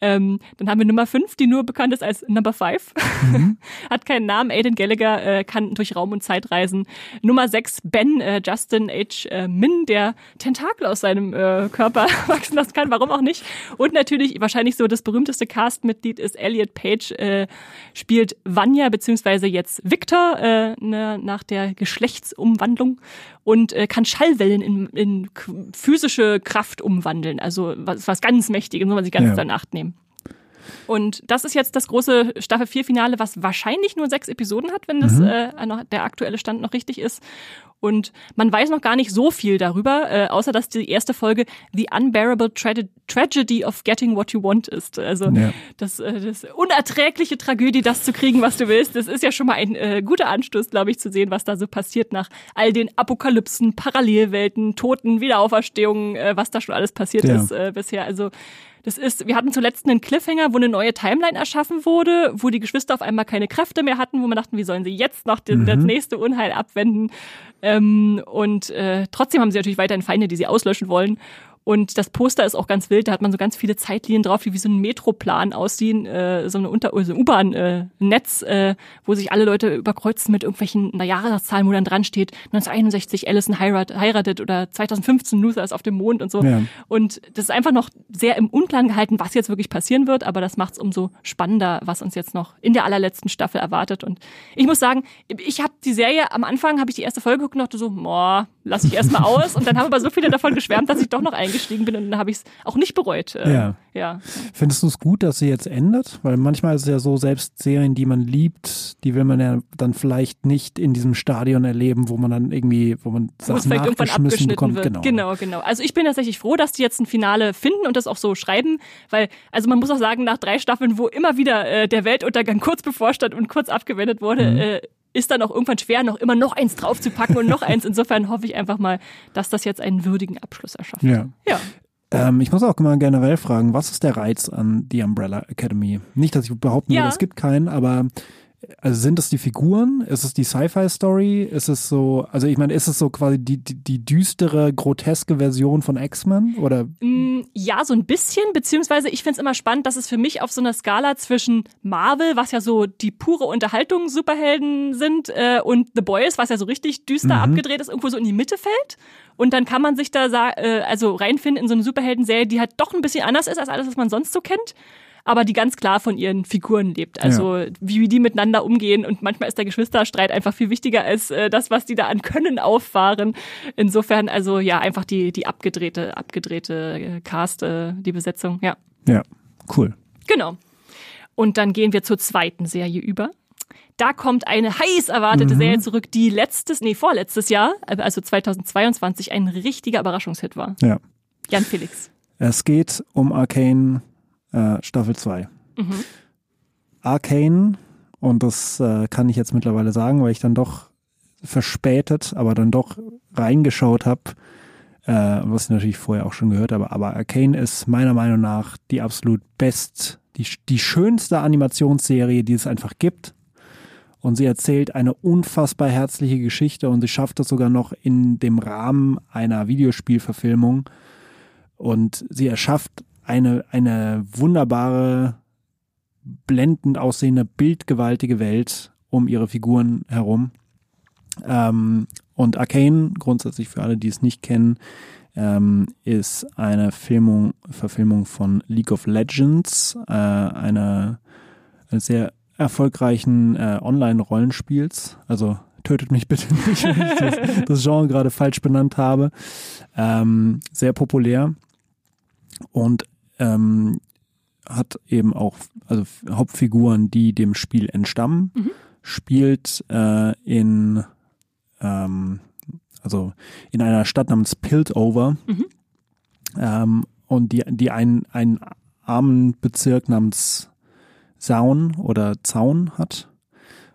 Ähm, dann haben wir Nummer 5, die nur bekannt ist als Number 5. Mhm. Hat keinen Namen. Aiden Gallagher äh, kann durch Raum und Zeit reisen. Nummer 6, Ben äh, Justin H. Äh, Min, der Tentakel aus seinem äh, Körper wachsen lassen kann. Warum auch nicht? Und natürlich wahrscheinlich so das berühmteste Castmitglied ist Elliot Page, äh, spielt Vanya, beziehungsweise jetzt Victor äh, ne, nach der Geschlechtsumwandlung und äh, kann Schallwellen in, in physische Kraft umwandeln. Also was, was ganz Mächtiges, muss man sich ganz ja. danach nehmen. Und das ist jetzt das große Staffel 4 Finale, was wahrscheinlich nur sechs Episoden hat, wenn das mhm. äh, noch, der aktuelle Stand noch richtig ist. Und man weiß noch gar nicht so viel darüber, äh, außer dass die erste Folge The Unbearable Tra Tragedy of Getting What You Want ist. Also ja. das, äh, das unerträgliche Tragödie, das zu kriegen, was du willst. Das ist ja schon mal ein äh, guter Anstoß, glaube ich, zu sehen, was da so passiert nach all den Apokalypsen, Parallelwelten, Toten, Wiederauferstehungen, äh, was da schon alles passiert ja. ist äh, bisher. Also das ist, wir hatten zuletzt einen Cliffhanger, wo eine neue Timeline erschaffen wurde, wo die Geschwister auf einmal keine Kräfte mehr hatten, wo man dachten, wie sollen sie jetzt noch den, mhm. das nächste Unheil abwenden? Ähm, und äh, trotzdem haben sie natürlich weiterhin Feinde, die sie auslöschen wollen. Und das Poster ist auch ganz wild, da hat man so ganz viele Zeitlinien drauf, die wie so ein Metroplan aussehen, äh, so eine Unter so U-Bahn-Netz, äh, wo sich alle Leute überkreuzen mit irgendwelchen na, Jahreszahlen, wo dann dran steht, 1961 Allison heirat, heiratet oder 2015 Luther ist auf dem Mond und so. Ja. Und das ist einfach noch sehr im Unklaren gehalten, was jetzt wirklich passieren wird, aber das macht es umso spannender, was uns jetzt noch in der allerletzten Staffel erwartet. Und ich muss sagen, ich habe die Serie, am Anfang habe ich die erste Folge geguckt und dachte so, boah, lass ich erstmal aus. Und dann haben aber so viele davon geschwärmt, dass ich doch noch eingestiegen bin und dann habe ich es auch nicht bereut. Äh, ja. ja. Findest du es gut, dass sie jetzt ändert? Weil manchmal ist es ja so, selbst Serien, die man liebt, die will man ja dann vielleicht nicht in diesem Stadion erleben, wo man dann irgendwie, wo man Sachen nachgeschmissen bekommt. Wird. Genau. genau, genau. Also ich bin tatsächlich froh, dass die jetzt ein Finale finden und das auch so schreiben, weil, also man muss auch sagen, nach drei Staffeln, wo immer wieder äh, der Weltuntergang kurz bevorstand und kurz abgewendet wurde, mhm. äh, ist dann auch irgendwann schwer, noch immer noch eins draufzupacken und noch eins. Insofern hoffe ich einfach mal, dass das jetzt einen würdigen Abschluss erschafft. Ja. ja. Ähm, ich muss auch mal generell fragen, was ist der Reiz an The Umbrella Academy? Nicht, dass ich behaupten ja. würde, es gibt keinen, aber also sind es die Figuren? Ist es die Sci-Fi-Story? Ist es so, also ich meine, ist es so quasi die, die, die düstere, groteske Version von X-Men? Oder? Mm, ja, so ein bisschen, beziehungsweise ich finde es immer spannend, dass es für mich auf so einer Skala zwischen Marvel, was ja so die pure Unterhaltung Superhelden sind, äh, und The Boys, was ja so richtig düster mhm. abgedreht ist, irgendwo so in die Mitte fällt. Und dann kann man sich da äh, also reinfinden in so eine Superhelden-Serie, die halt doch ein bisschen anders ist als alles, was man sonst so kennt aber die ganz klar von ihren Figuren lebt. Also ja. wie die miteinander umgehen und manchmal ist der Geschwisterstreit einfach viel wichtiger als äh, das, was die da an Können auffahren. Insofern also ja einfach die die abgedrehte abgedrehte äh, Cast, äh, die Besetzung. Ja. Ja, cool. Genau. Und dann gehen wir zur zweiten Serie über. Da kommt eine heiß erwartete mhm. Serie zurück, die letztes, nee, vorletztes Jahr, also 2022, ein richtiger Überraschungshit war. Ja. Jan Felix. Es geht um Arcane äh, Staffel 2. Mhm. Arcane, und das äh, kann ich jetzt mittlerweile sagen, weil ich dann doch verspätet, aber dann doch reingeschaut habe, äh, was ich natürlich vorher auch schon gehört habe, aber Arcane ist meiner Meinung nach die absolut best, die, die schönste Animationsserie, die es einfach gibt. Und sie erzählt eine unfassbar herzliche Geschichte und sie schafft es sogar noch in dem Rahmen einer Videospielverfilmung Und sie erschafft eine, eine wunderbare, blendend aussehende, bildgewaltige Welt um ihre Figuren herum. Ähm, und Arcane, grundsätzlich für alle, die es nicht kennen, ähm, ist eine Filmung, Verfilmung von League of Legends, äh, eine, eine sehr erfolgreichen äh, Online-Rollenspiels. Also tötet mich bitte nicht, wenn ich das, das Genre gerade falsch benannt habe. Ähm, sehr populär und ähm, hat eben auch also Hauptfiguren, die dem Spiel entstammen. Mhm. Spielt äh, in ähm, also in einer Stadt namens Piltover mhm. ähm, und die die einen einen armen Bezirk namens Zaun oder Zaun hat.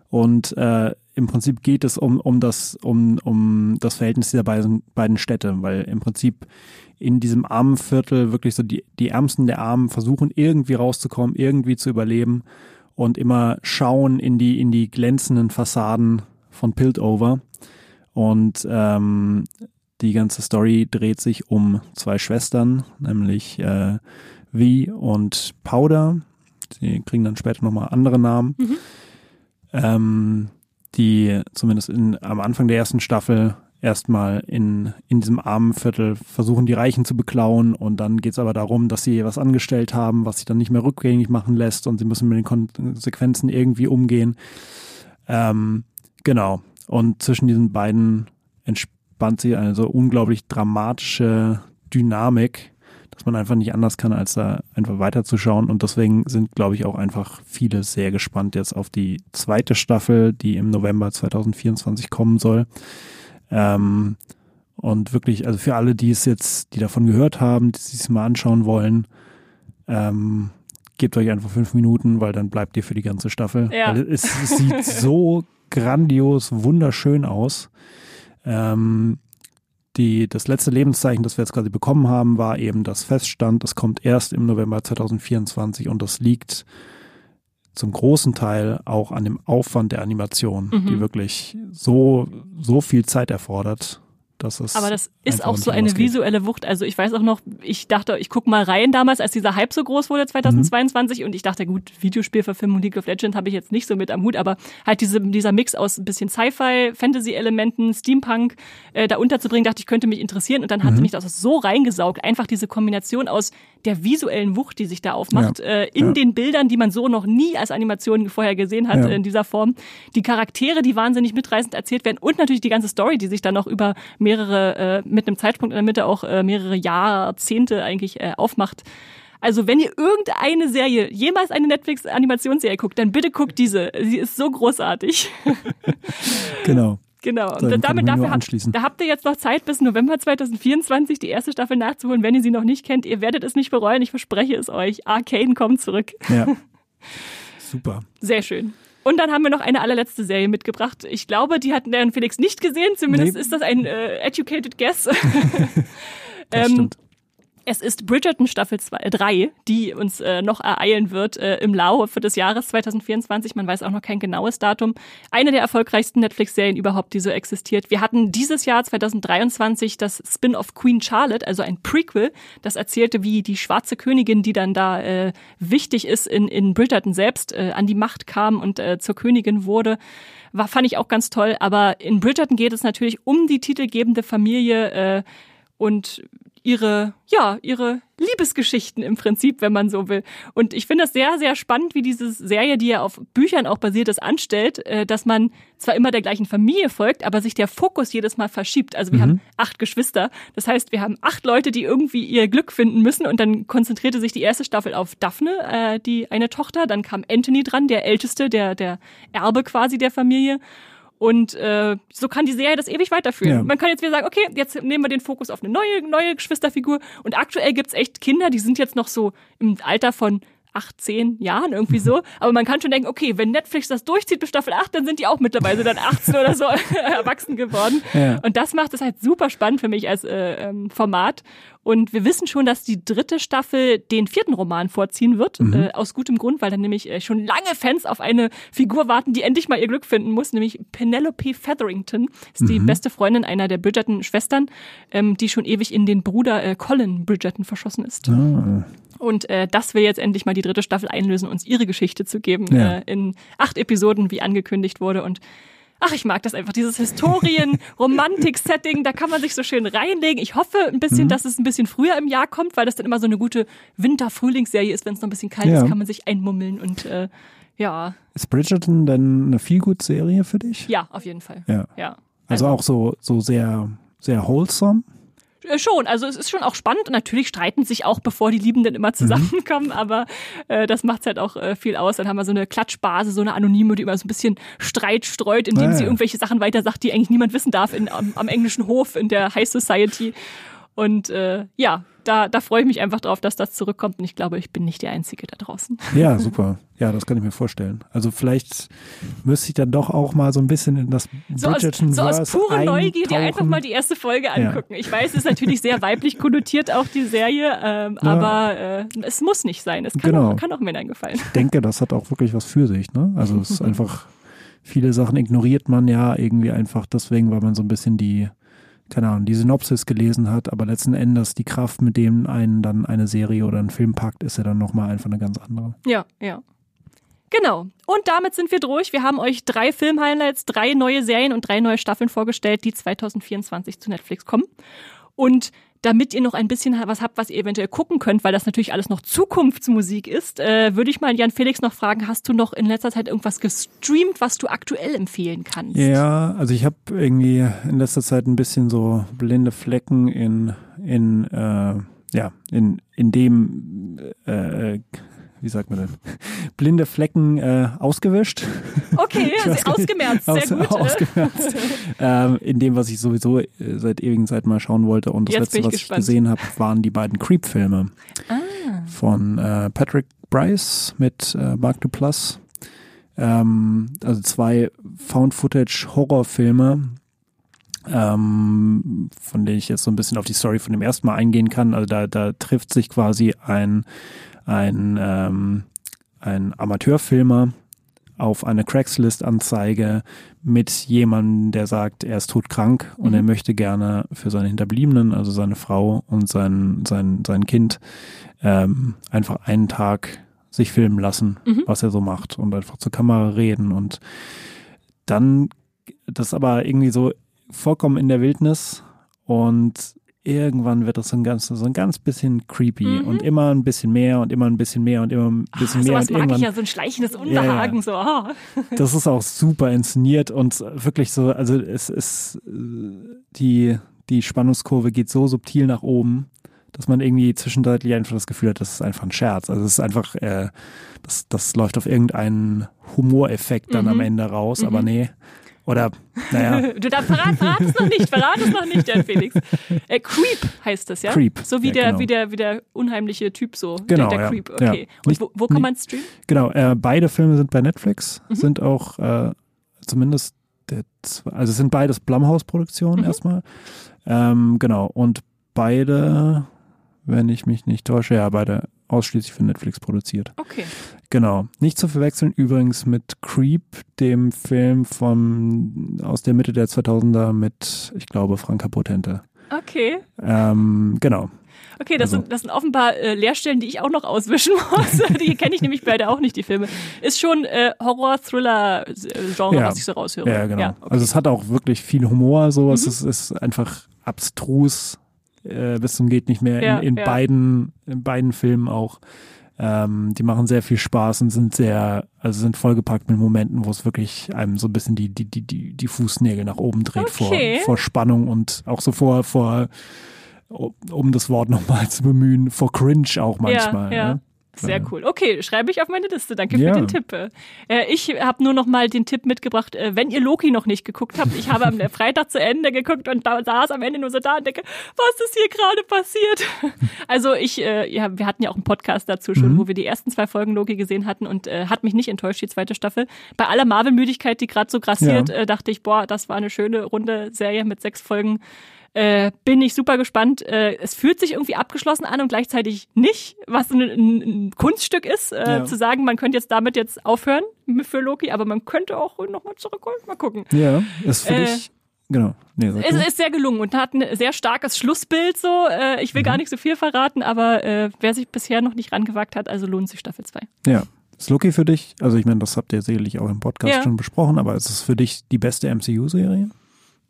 Und äh, im Prinzip geht es um, um, das, um, um das Verhältnis dieser beiden, beiden Städte, weil im Prinzip in diesem armen Viertel wirklich so die, die Ärmsten der Armen versuchen, irgendwie rauszukommen, irgendwie zu überleben und immer schauen in die, in die glänzenden Fassaden von Piltover. Und ähm, die ganze Story dreht sich um zwei Schwestern, nämlich äh, V und Powder. Sie kriegen dann später nochmal andere Namen. Mhm. Ähm, die zumindest in, am Anfang der ersten Staffel erstmal in, in diesem armen Viertel versuchen, die Reichen zu beklauen und dann geht es aber darum, dass sie was angestellt haben, was sich dann nicht mehr rückgängig machen lässt und sie müssen mit den Konsequenzen irgendwie umgehen. Ähm, genau. Und zwischen diesen beiden entspannt sich eine so unglaublich dramatische Dynamik, dass man einfach nicht anders kann, als da einfach weiterzuschauen. Und deswegen sind, glaube ich, auch einfach viele sehr gespannt jetzt auf die zweite Staffel, die im November 2024 kommen soll. Ähm, und wirklich, also für alle, die es jetzt, die davon gehört haben, die sich mal anschauen wollen, ähm, gebt euch einfach fünf Minuten, weil dann bleibt ihr für die ganze Staffel. Ja. Weil es, es sieht so grandios, wunderschön aus. Ähm, die, das letzte Lebenszeichen, das wir jetzt quasi bekommen haben, war eben das Feststand. Es kommt erst im November 2024 und das liegt zum großen Teil auch an dem Aufwand der Animation, mhm. die wirklich so, so viel Zeit erfordert, das ist Aber das ist auch so eine visuelle Wucht. Also ich weiß auch noch, ich dachte, ich gucke mal rein damals, als dieser Hype so groß wurde 2022 mhm. und ich dachte, gut, Videospielverfilmung League of Legends habe ich jetzt nicht so mit am Hut, aber halt diese, dieser Mix aus ein bisschen Sci-Fi, Fantasy-Elementen, Steampunk äh, da unterzubringen, dachte ich, könnte mich interessieren und dann hat mhm. mich das so reingesaugt. Einfach diese Kombination aus der visuellen Wucht, die sich da aufmacht, ja. äh, in ja. den Bildern, die man so noch nie als Animation vorher gesehen hat ja. in dieser Form. Die Charaktere, die wahnsinnig mitreißend erzählt werden und natürlich die ganze Story, die sich dann noch über mehrere, äh, mit einem Zeitpunkt in der Mitte auch äh, mehrere Jahrzehnte eigentlich äh, aufmacht. Also wenn ihr irgendeine Serie, jemals eine Netflix-Animationsserie guckt, dann bitte guckt diese. Sie ist so großartig. genau. Genau. Und damit dafür habt, da habt ihr jetzt noch Zeit bis November 2024 die erste Staffel nachzuholen, wenn ihr sie noch nicht kennt. Ihr werdet es nicht bereuen, ich verspreche es euch. Arcane kommt zurück. Ja. Super. Sehr schön. Und dann haben wir noch eine allerletzte Serie mitgebracht. Ich glaube, die hat der Felix nicht gesehen. Zumindest nee. ist das ein äh, educated guess. das ähm, stimmt. Es ist Bridgerton Staffel 3, die uns äh, noch ereilen wird äh, im Laufe des Jahres 2024. Man weiß auch noch kein genaues Datum. Eine der erfolgreichsten Netflix-Serien überhaupt, die so existiert. Wir hatten dieses Jahr 2023 das Spin-off Queen Charlotte, also ein Prequel, das erzählte, wie die schwarze Königin, die dann da äh, wichtig ist in, in Bridgerton selbst, äh, an die Macht kam und äh, zur Königin wurde war, fand ich auch ganz toll. Aber in Bridgerton geht es natürlich um die titelgebende Familie äh, und ihre, ja, ihre Liebesgeschichten im Prinzip, wenn man so will. Und ich finde das sehr, sehr spannend, wie diese Serie, die ja auf Büchern auch basiert ist, anstellt, äh, dass man zwar immer der gleichen Familie folgt, aber sich der Fokus jedes Mal verschiebt. Also wir mhm. haben acht Geschwister. Das heißt, wir haben acht Leute, die irgendwie ihr Glück finden müssen. Und dann konzentrierte sich die erste Staffel auf Daphne, äh, die eine Tochter. Dann kam Anthony dran, der älteste, der, der Erbe quasi der Familie. Und äh, so kann die Serie das ewig weiterführen. Ja. Man kann jetzt wieder sagen, okay, jetzt nehmen wir den Fokus auf eine neue, neue Geschwisterfigur. Und aktuell gibt's echt Kinder, die sind jetzt noch so im Alter von acht, zehn Jahren irgendwie so. Aber man kann schon denken, okay, wenn Netflix das durchzieht bis Staffel 8, dann sind die auch mittlerweile dann 18 oder so erwachsen geworden. Ja. Und das macht es halt super spannend für mich als äh, ähm, Format. Und wir wissen schon, dass die dritte Staffel den vierten Roman vorziehen wird. Mhm. Äh, aus gutem Grund, weil dann nämlich äh, schon lange Fans auf eine Figur warten, die endlich mal ihr Glück finden muss, nämlich Penelope Featherington. Ist mhm. die beste Freundin einer der Bridgerton-Schwestern, ähm, die schon ewig in den Bruder äh, Colin Bridgerton verschossen ist. Ah. Und äh, das will jetzt endlich mal die dritte Staffel einlösen, uns ihre Geschichte zu geben ja. äh, in acht Episoden, wie angekündigt wurde. Und ach, ich mag das einfach, dieses Historien-Romantik-Setting, da kann man sich so schön reinlegen. Ich hoffe ein bisschen, mhm. dass es ein bisschen früher im Jahr kommt, weil das dann immer so eine gute Winter-Frühlingsserie ist, wenn es noch ein bisschen kalt ja. ist, kann man sich einmummeln und äh, ja. Ist Bridgerton denn eine Feelgood-Serie für dich? Ja, auf jeden Fall. Ja. ja. Also, also auch so, so sehr, sehr wholesome? Äh, schon, also es ist schon auch spannend und natürlich streiten sich auch, bevor die Liebenden immer mhm. zusammenkommen, mhm. aber äh, das macht halt auch äh, viel aus. Dann haben wir so eine Klatschbase, so eine Anonyme, die immer so ein bisschen Streit streut, indem ja, sie irgendwelche Sachen weiter sagt, die eigentlich niemand wissen darf in, am, am englischen Hof, in der High Society. Und äh, ja, da, da freue ich mich einfach drauf, dass das zurückkommt. Und ich glaube, ich bin nicht der Einzige da draußen. Ja, super. Ja, das kann ich mir vorstellen. Also vielleicht müsste ich dann doch auch mal so ein bisschen in das so Bridgerton aus, so aus pure Neugier dir einfach mal die erste Folge angucken. Ja. Ich weiß, es ist natürlich sehr weiblich konnotiert auch die Serie, ähm, ja. aber äh, es muss nicht sein. Es kann, genau. auch, kann auch Männern gefallen. Ich denke, das hat auch wirklich was für sich. Ne? Also es ist einfach, viele Sachen ignoriert man ja irgendwie einfach deswegen, weil man so ein bisschen die keine Ahnung, die Synopsis gelesen hat, aber letzten Endes die Kraft, mit dem einen dann eine Serie oder ein Film packt, ist ja dann nochmal einfach eine ganz andere. Ja, ja. Genau. Und damit sind wir durch. Wir haben euch drei Film-Highlights, drei neue Serien und drei neue Staffeln vorgestellt, die 2024 zu Netflix kommen. Und damit ihr noch ein bisschen was habt, was ihr eventuell gucken könnt, weil das natürlich alles noch Zukunftsmusik ist, äh, würde ich mal Jan Felix noch fragen, hast du noch in letzter Zeit irgendwas gestreamt, was du aktuell empfehlen kannst? Ja, also ich habe irgendwie in letzter Zeit ein bisschen so blinde Flecken in, in äh, ja, in, in dem äh, wie sagt man denn, blinde Flecken äh, ausgewischt. Okay, also ausgemerzt, sehr aus, gut. Ausgemerzt. ähm, in dem, was ich sowieso äh, seit ewigen Zeit mal schauen wollte. Und das Jetzt letzte, was gespannt. ich gesehen habe, waren die beiden Creep-Filme ah. von äh, Patrick Bryce mit äh, Mark Duplass. Ähm, also zwei Found-Footage-Horrorfilme, ähm, von denen ich jetzt so ein bisschen auf die Story von dem ersten Mal eingehen kann. Also da, da trifft sich quasi ein ein, ähm, ein Amateurfilmer auf eine Craigslist-Anzeige mit jemandem, der sagt, er ist todkrank und mhm. er möchte gerne für seine Hinterbliebenen, also seine Frau und sein, sein, sein Kind, ähm, einfach einen Tag sich filmen lassen, mhm. was er so macht und einfach zur Kamera reden und dann das aber irgendwie so vollkommen in der Wildnis und irgendwann wird das so ein ganz, so ein ganz bisschen creepy mhm. und immer ein bisschen mehr und immer ein bisschen mehr und immer ein bisschen Ach, mehr. und mag ich ja, so ein schleichendes Unbehagen. Yeah. So. Oh. Das ist auch super inszeniert und wirklich so, also es ist, die, die Spannungskurve geht so subtil nach oben, dass man irgendwie zwischendeutlich einfach das Gefühl hat, das ist einfach ein Scherz. Also es ist einfach, äh, das, das läuft auf irgendeinen Humoreffekt dann mhm. am Ende raus, mhm. aber nee, oder, naja. du darfst verrat, verrat es noch nicht, verrat es noch nicht, Jan Felix. Äh, Creep heißt das, ja? Creep. So wie, ja, der, genau. wie, der, wie der unheimliche Typ so. Genau, der, der Creep, okay. Ja. Und wo, wo kann man streamen? Genau, äh, beide Filme sind bei Netflix, mhm. sind auch äh, zumindest der, also es sind beides Blumhouse-Produktionen mhm. erstmal. Ähm, genau, und beide, wenn ich mich nicht täusche, ja, beide ausschließlich für Netflix produziert. Okay. Genau. Nicht zu verwechseln übrigens mit Creep, dem Film von aus der Mitte der 2000er mit, ich glaube, Franka Potente. Okay. Ähm, genau. Okay, das, also. sind, das sind offenbar äh, Leerstellen, die ich auch noch auswischen muss. die kenne ich nämlich beide auch nicht, die Filme. Ist schon äh, Horror-Thriller-Genre, ja. was ich so raushöre. Ja, genau. Ja, okay. Also es hat auch wirklich viel Humor, so. Mhm. Es ist, ist einfach abstrus äh, bis zum geht nicht mehr ja, in, in ja. beiden in beiden Filmen auch. Ähm, die machen sehr viel Spaß und sind sehr, also sind vollgepackt mit Momenten, wo es wirklich einem so ein bisschen die, die, die, die, die Fußnägel nach oben dreht okay. vor, vor Spannung und auch so vor, vor, um das Wort nochmal zu bemühen, vor Cringe auch manchmal. Ja, ja. Ne? Sehr cool. Okay, schreibe ich auf meine Liste. Danke ja. für den Tipp. Äh, ich habe nur noch mal den Tipp mitgebracht, äh, wenn ihr Loki noch nicht geguckt habt. Ich habe am Freitag zu Ende geguckt und da saß am Ende nur so da und denke, was ist hier gerade passiert? Also ich, äh, ja, wir hatten ja auch einen Podcast dazu schon, mhm. wo wir die ersten zwei Folgen Loki gesehen hatten und äh, hat mich nicht enttäuscht, die zweite Staffel. Bei aller Marvel-Müdigkeit, die gerade so grassiert, ja. äh, dachte ich, boah, das war eine schöne runde Serie mit sechs Folgen. Äh, bin ich super gespannt. Äh, es fühlt sich irgendwie abgeschlossen an und gleichzeitig nicht, was ein, ein Kunststück ist, äh, ja. zu sagen, man könnte jetzt damit jetzt aufhören für Loki, aber man könnte auch nochmal zurückholen. Mal gucken. Ja, ist für äh, dich. Genau. Nee, es ist sehr gelungen und hat ein sehr starkes Schlussbild so. Äh, ich will mhm. gar nicht so viel verraten, aber äh, wer sich bisher noch nicht rangewagt hat, also lohnt sich Staffel 2. Ja. Ist Loki für dich? Also ich meine, das habt ihr sicherlich auch im Podcast ja. schon besprochen, aber ist es für dich die beste MCU-Serie?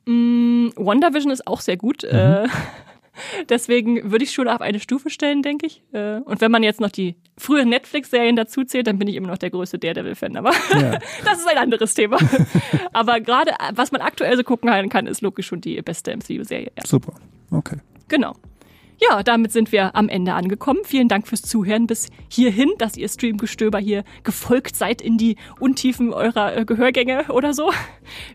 Mm, WandaVision ist auch sehr gut. Mhm. Äh, deswegen würde ich schon auf eine Stufe stellen, denke ich. Äh, und wenn man jetzt noch die frühen Netflix-Serien dazu zählt, dann bin ich immer noch der größte Daredevil-Fan. Aber ja. das ist ein anderes Thema. aber gerade, was man aktuell so gucken kann, ist Loki schon die beste MCU-Serie. Ja. Super. Okay. Genau. Ja, damit sind wir am Ende angekommen. Vielen Dank fürs Zuhören bis hierhin, dass ihr Streamgestöber hier gefolgt seid in die Untiefen eurer äh, Gehörgänge oder so.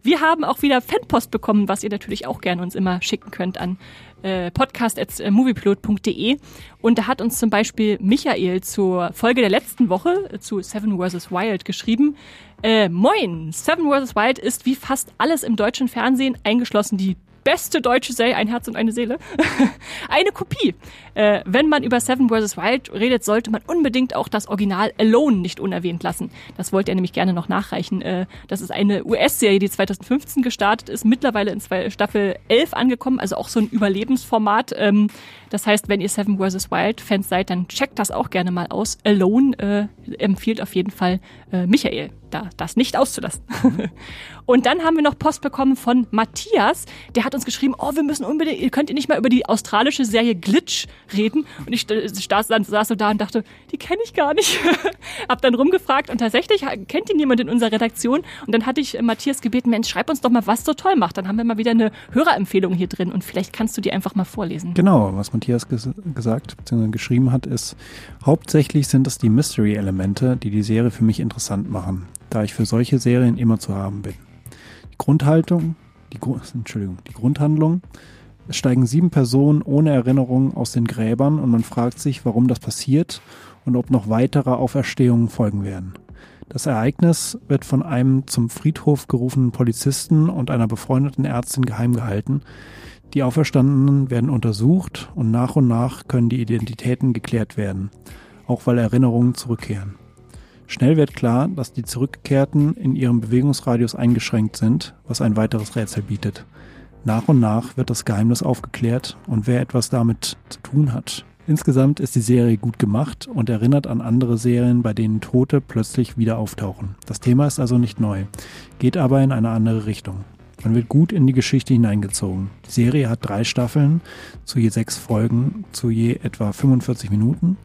Wir haben auch wieder Fanpost bekommen, was ihr natürlich auch gerne uns immer schicken könnt an äh, podcast.moviepilot.de. Und da hat uns zum Beispiel Michael zur Folge der letzten Woche äh, zu Seven vs. Wild geschrieben. Äh, moin! Seven vs. Wild ist wie fast alles im deutschen Fernsehen, eingeschlossen die beste deutsche Serie, ein Herz und eine Seele, eine Kopie. Äh, wenn man über Seven vs. Wild redet, sollte man unbedingt auch das Original Alone nicht unerwähnt lassen. Das wollte er nämlich gerne noch nachreichen. Äh, das ist eine US-Serie, die 2015 gestartet ist, mittlerweile in Staffel 11 angekommen, also auch so ein Überlebensformat. Ähm, das heißt, wenn ihr Seven vs. Wild Fans seid, dann checkt das auch gerne mal aus. Alone äh, empfiehlt auf jeden Fall äh, Michael da das nicht auszulassen. und dann haben wir noch Post bekommen von Matthias, der hat uns geschrieben, oh, wir müssen unbedingt, ihr könnt ihr nicht mal über die australische Serie Glitch reden. Und ich saß, saß so da und dachte, die kenne ich gar nicht. Hab dann rumgefragt und tatsächlich kennt ihn jemand in unserer Redaktion. Und dann hatte ich Matthias gebeten, Mensch, schreib uns doch mal, was so toll macht. Dann haben wir mal wieder eine Hörerempfehlung hier drin und vielleicht kannst du die einfach mal vorlesen. Genau, was Matthias ges gesagt bzw. geschrieben hat, ist, hauptsächlich sind es die Mystery-Elemente, die die Serie für mich interessant machen da ich für solche Serien immer zu haben bin. Die Grundhaltung, die, Entschuldigung, die Grundhandlung, es steigen sieben Personen ohne Erinnerung aus den Gräbern und man fragt sich, warum das passiert und ob noch weitere Auferstehungen folgen werden. Das Ereignis wird von einem zum Friedhof gerufenen Polizisten und einer befreundeten Ärztin geheim gehalten. Die Auferstandenen werden untersucht und nach und nach können die Identitäten geklärt werden, auch weil Erinnerungen zurückkehren. Schnell wird klar, dass die Zurückgekehrten in ihrem Bewegungsradius eingeschränkt sind, was ein weiteres Rätsel bietet. Nach und nach wird das Geheimnis aufgeklärt und wer etwas damit zu tun hat. Insgesamt ist die Serie gut gemacht und erinnert an andere Serien, bei denen Tote plötzlich wieder auftauchen. Das Thema ist also nicht neu, geht aber in eine andere Richtung. Man wird gut in die Geschichte hineingezogen. Die Serie hat drei Staffeln, zu je sechs Folgen, zu je etwa 45 Minuten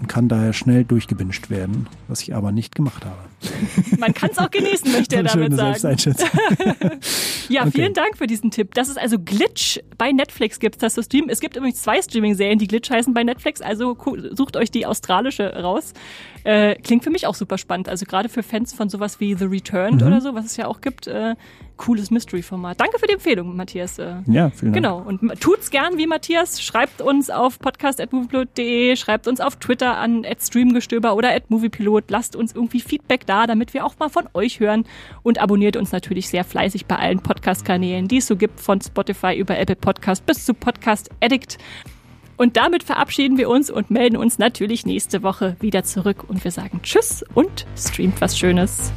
und kann daher schnell durchgebinscht werden, was ich aber nicht gemacht habe. Man kann es auch genießen, möchte er damit sagen. ja, okay. vielen Dank für diesen Tipp. Das ist also Glitch bei Netflix gibt es das zu streamen. Es gibt übrigens zwei Streaming-Serien, die Glitch heißen bei Netflix, also sucht euch die australische raus. Äh, klingt für mich auch super spannend. Also gerade für Fans von sowas wie The Returned mhm. oder so, was es ja auch gibt. Äh, cooles Mystery-Format. Danke für die Empfehlung, Matthias. Äh, ja, vielen Dank. Genau. Und tut's gern wie Matthias. Schreibt uns auf podcast.moviepilot.de, schreibt uns auf Twitter an streamgestöber oder moviepilot. Lasst uns irgendwie Feedback da, damit wir auch mal von euch hören. Und abonniert uns natürlich sehr fleißig bei allen Podcast-Kanälen, die es so gibt, von Spotify über Apple Podcast bis zu Podcast Addict. Und damit verabschieden wir uns und melden uns natürlich nächste Woche wieder zurück. Und wir sagen Tschüss und streamt was Schönes.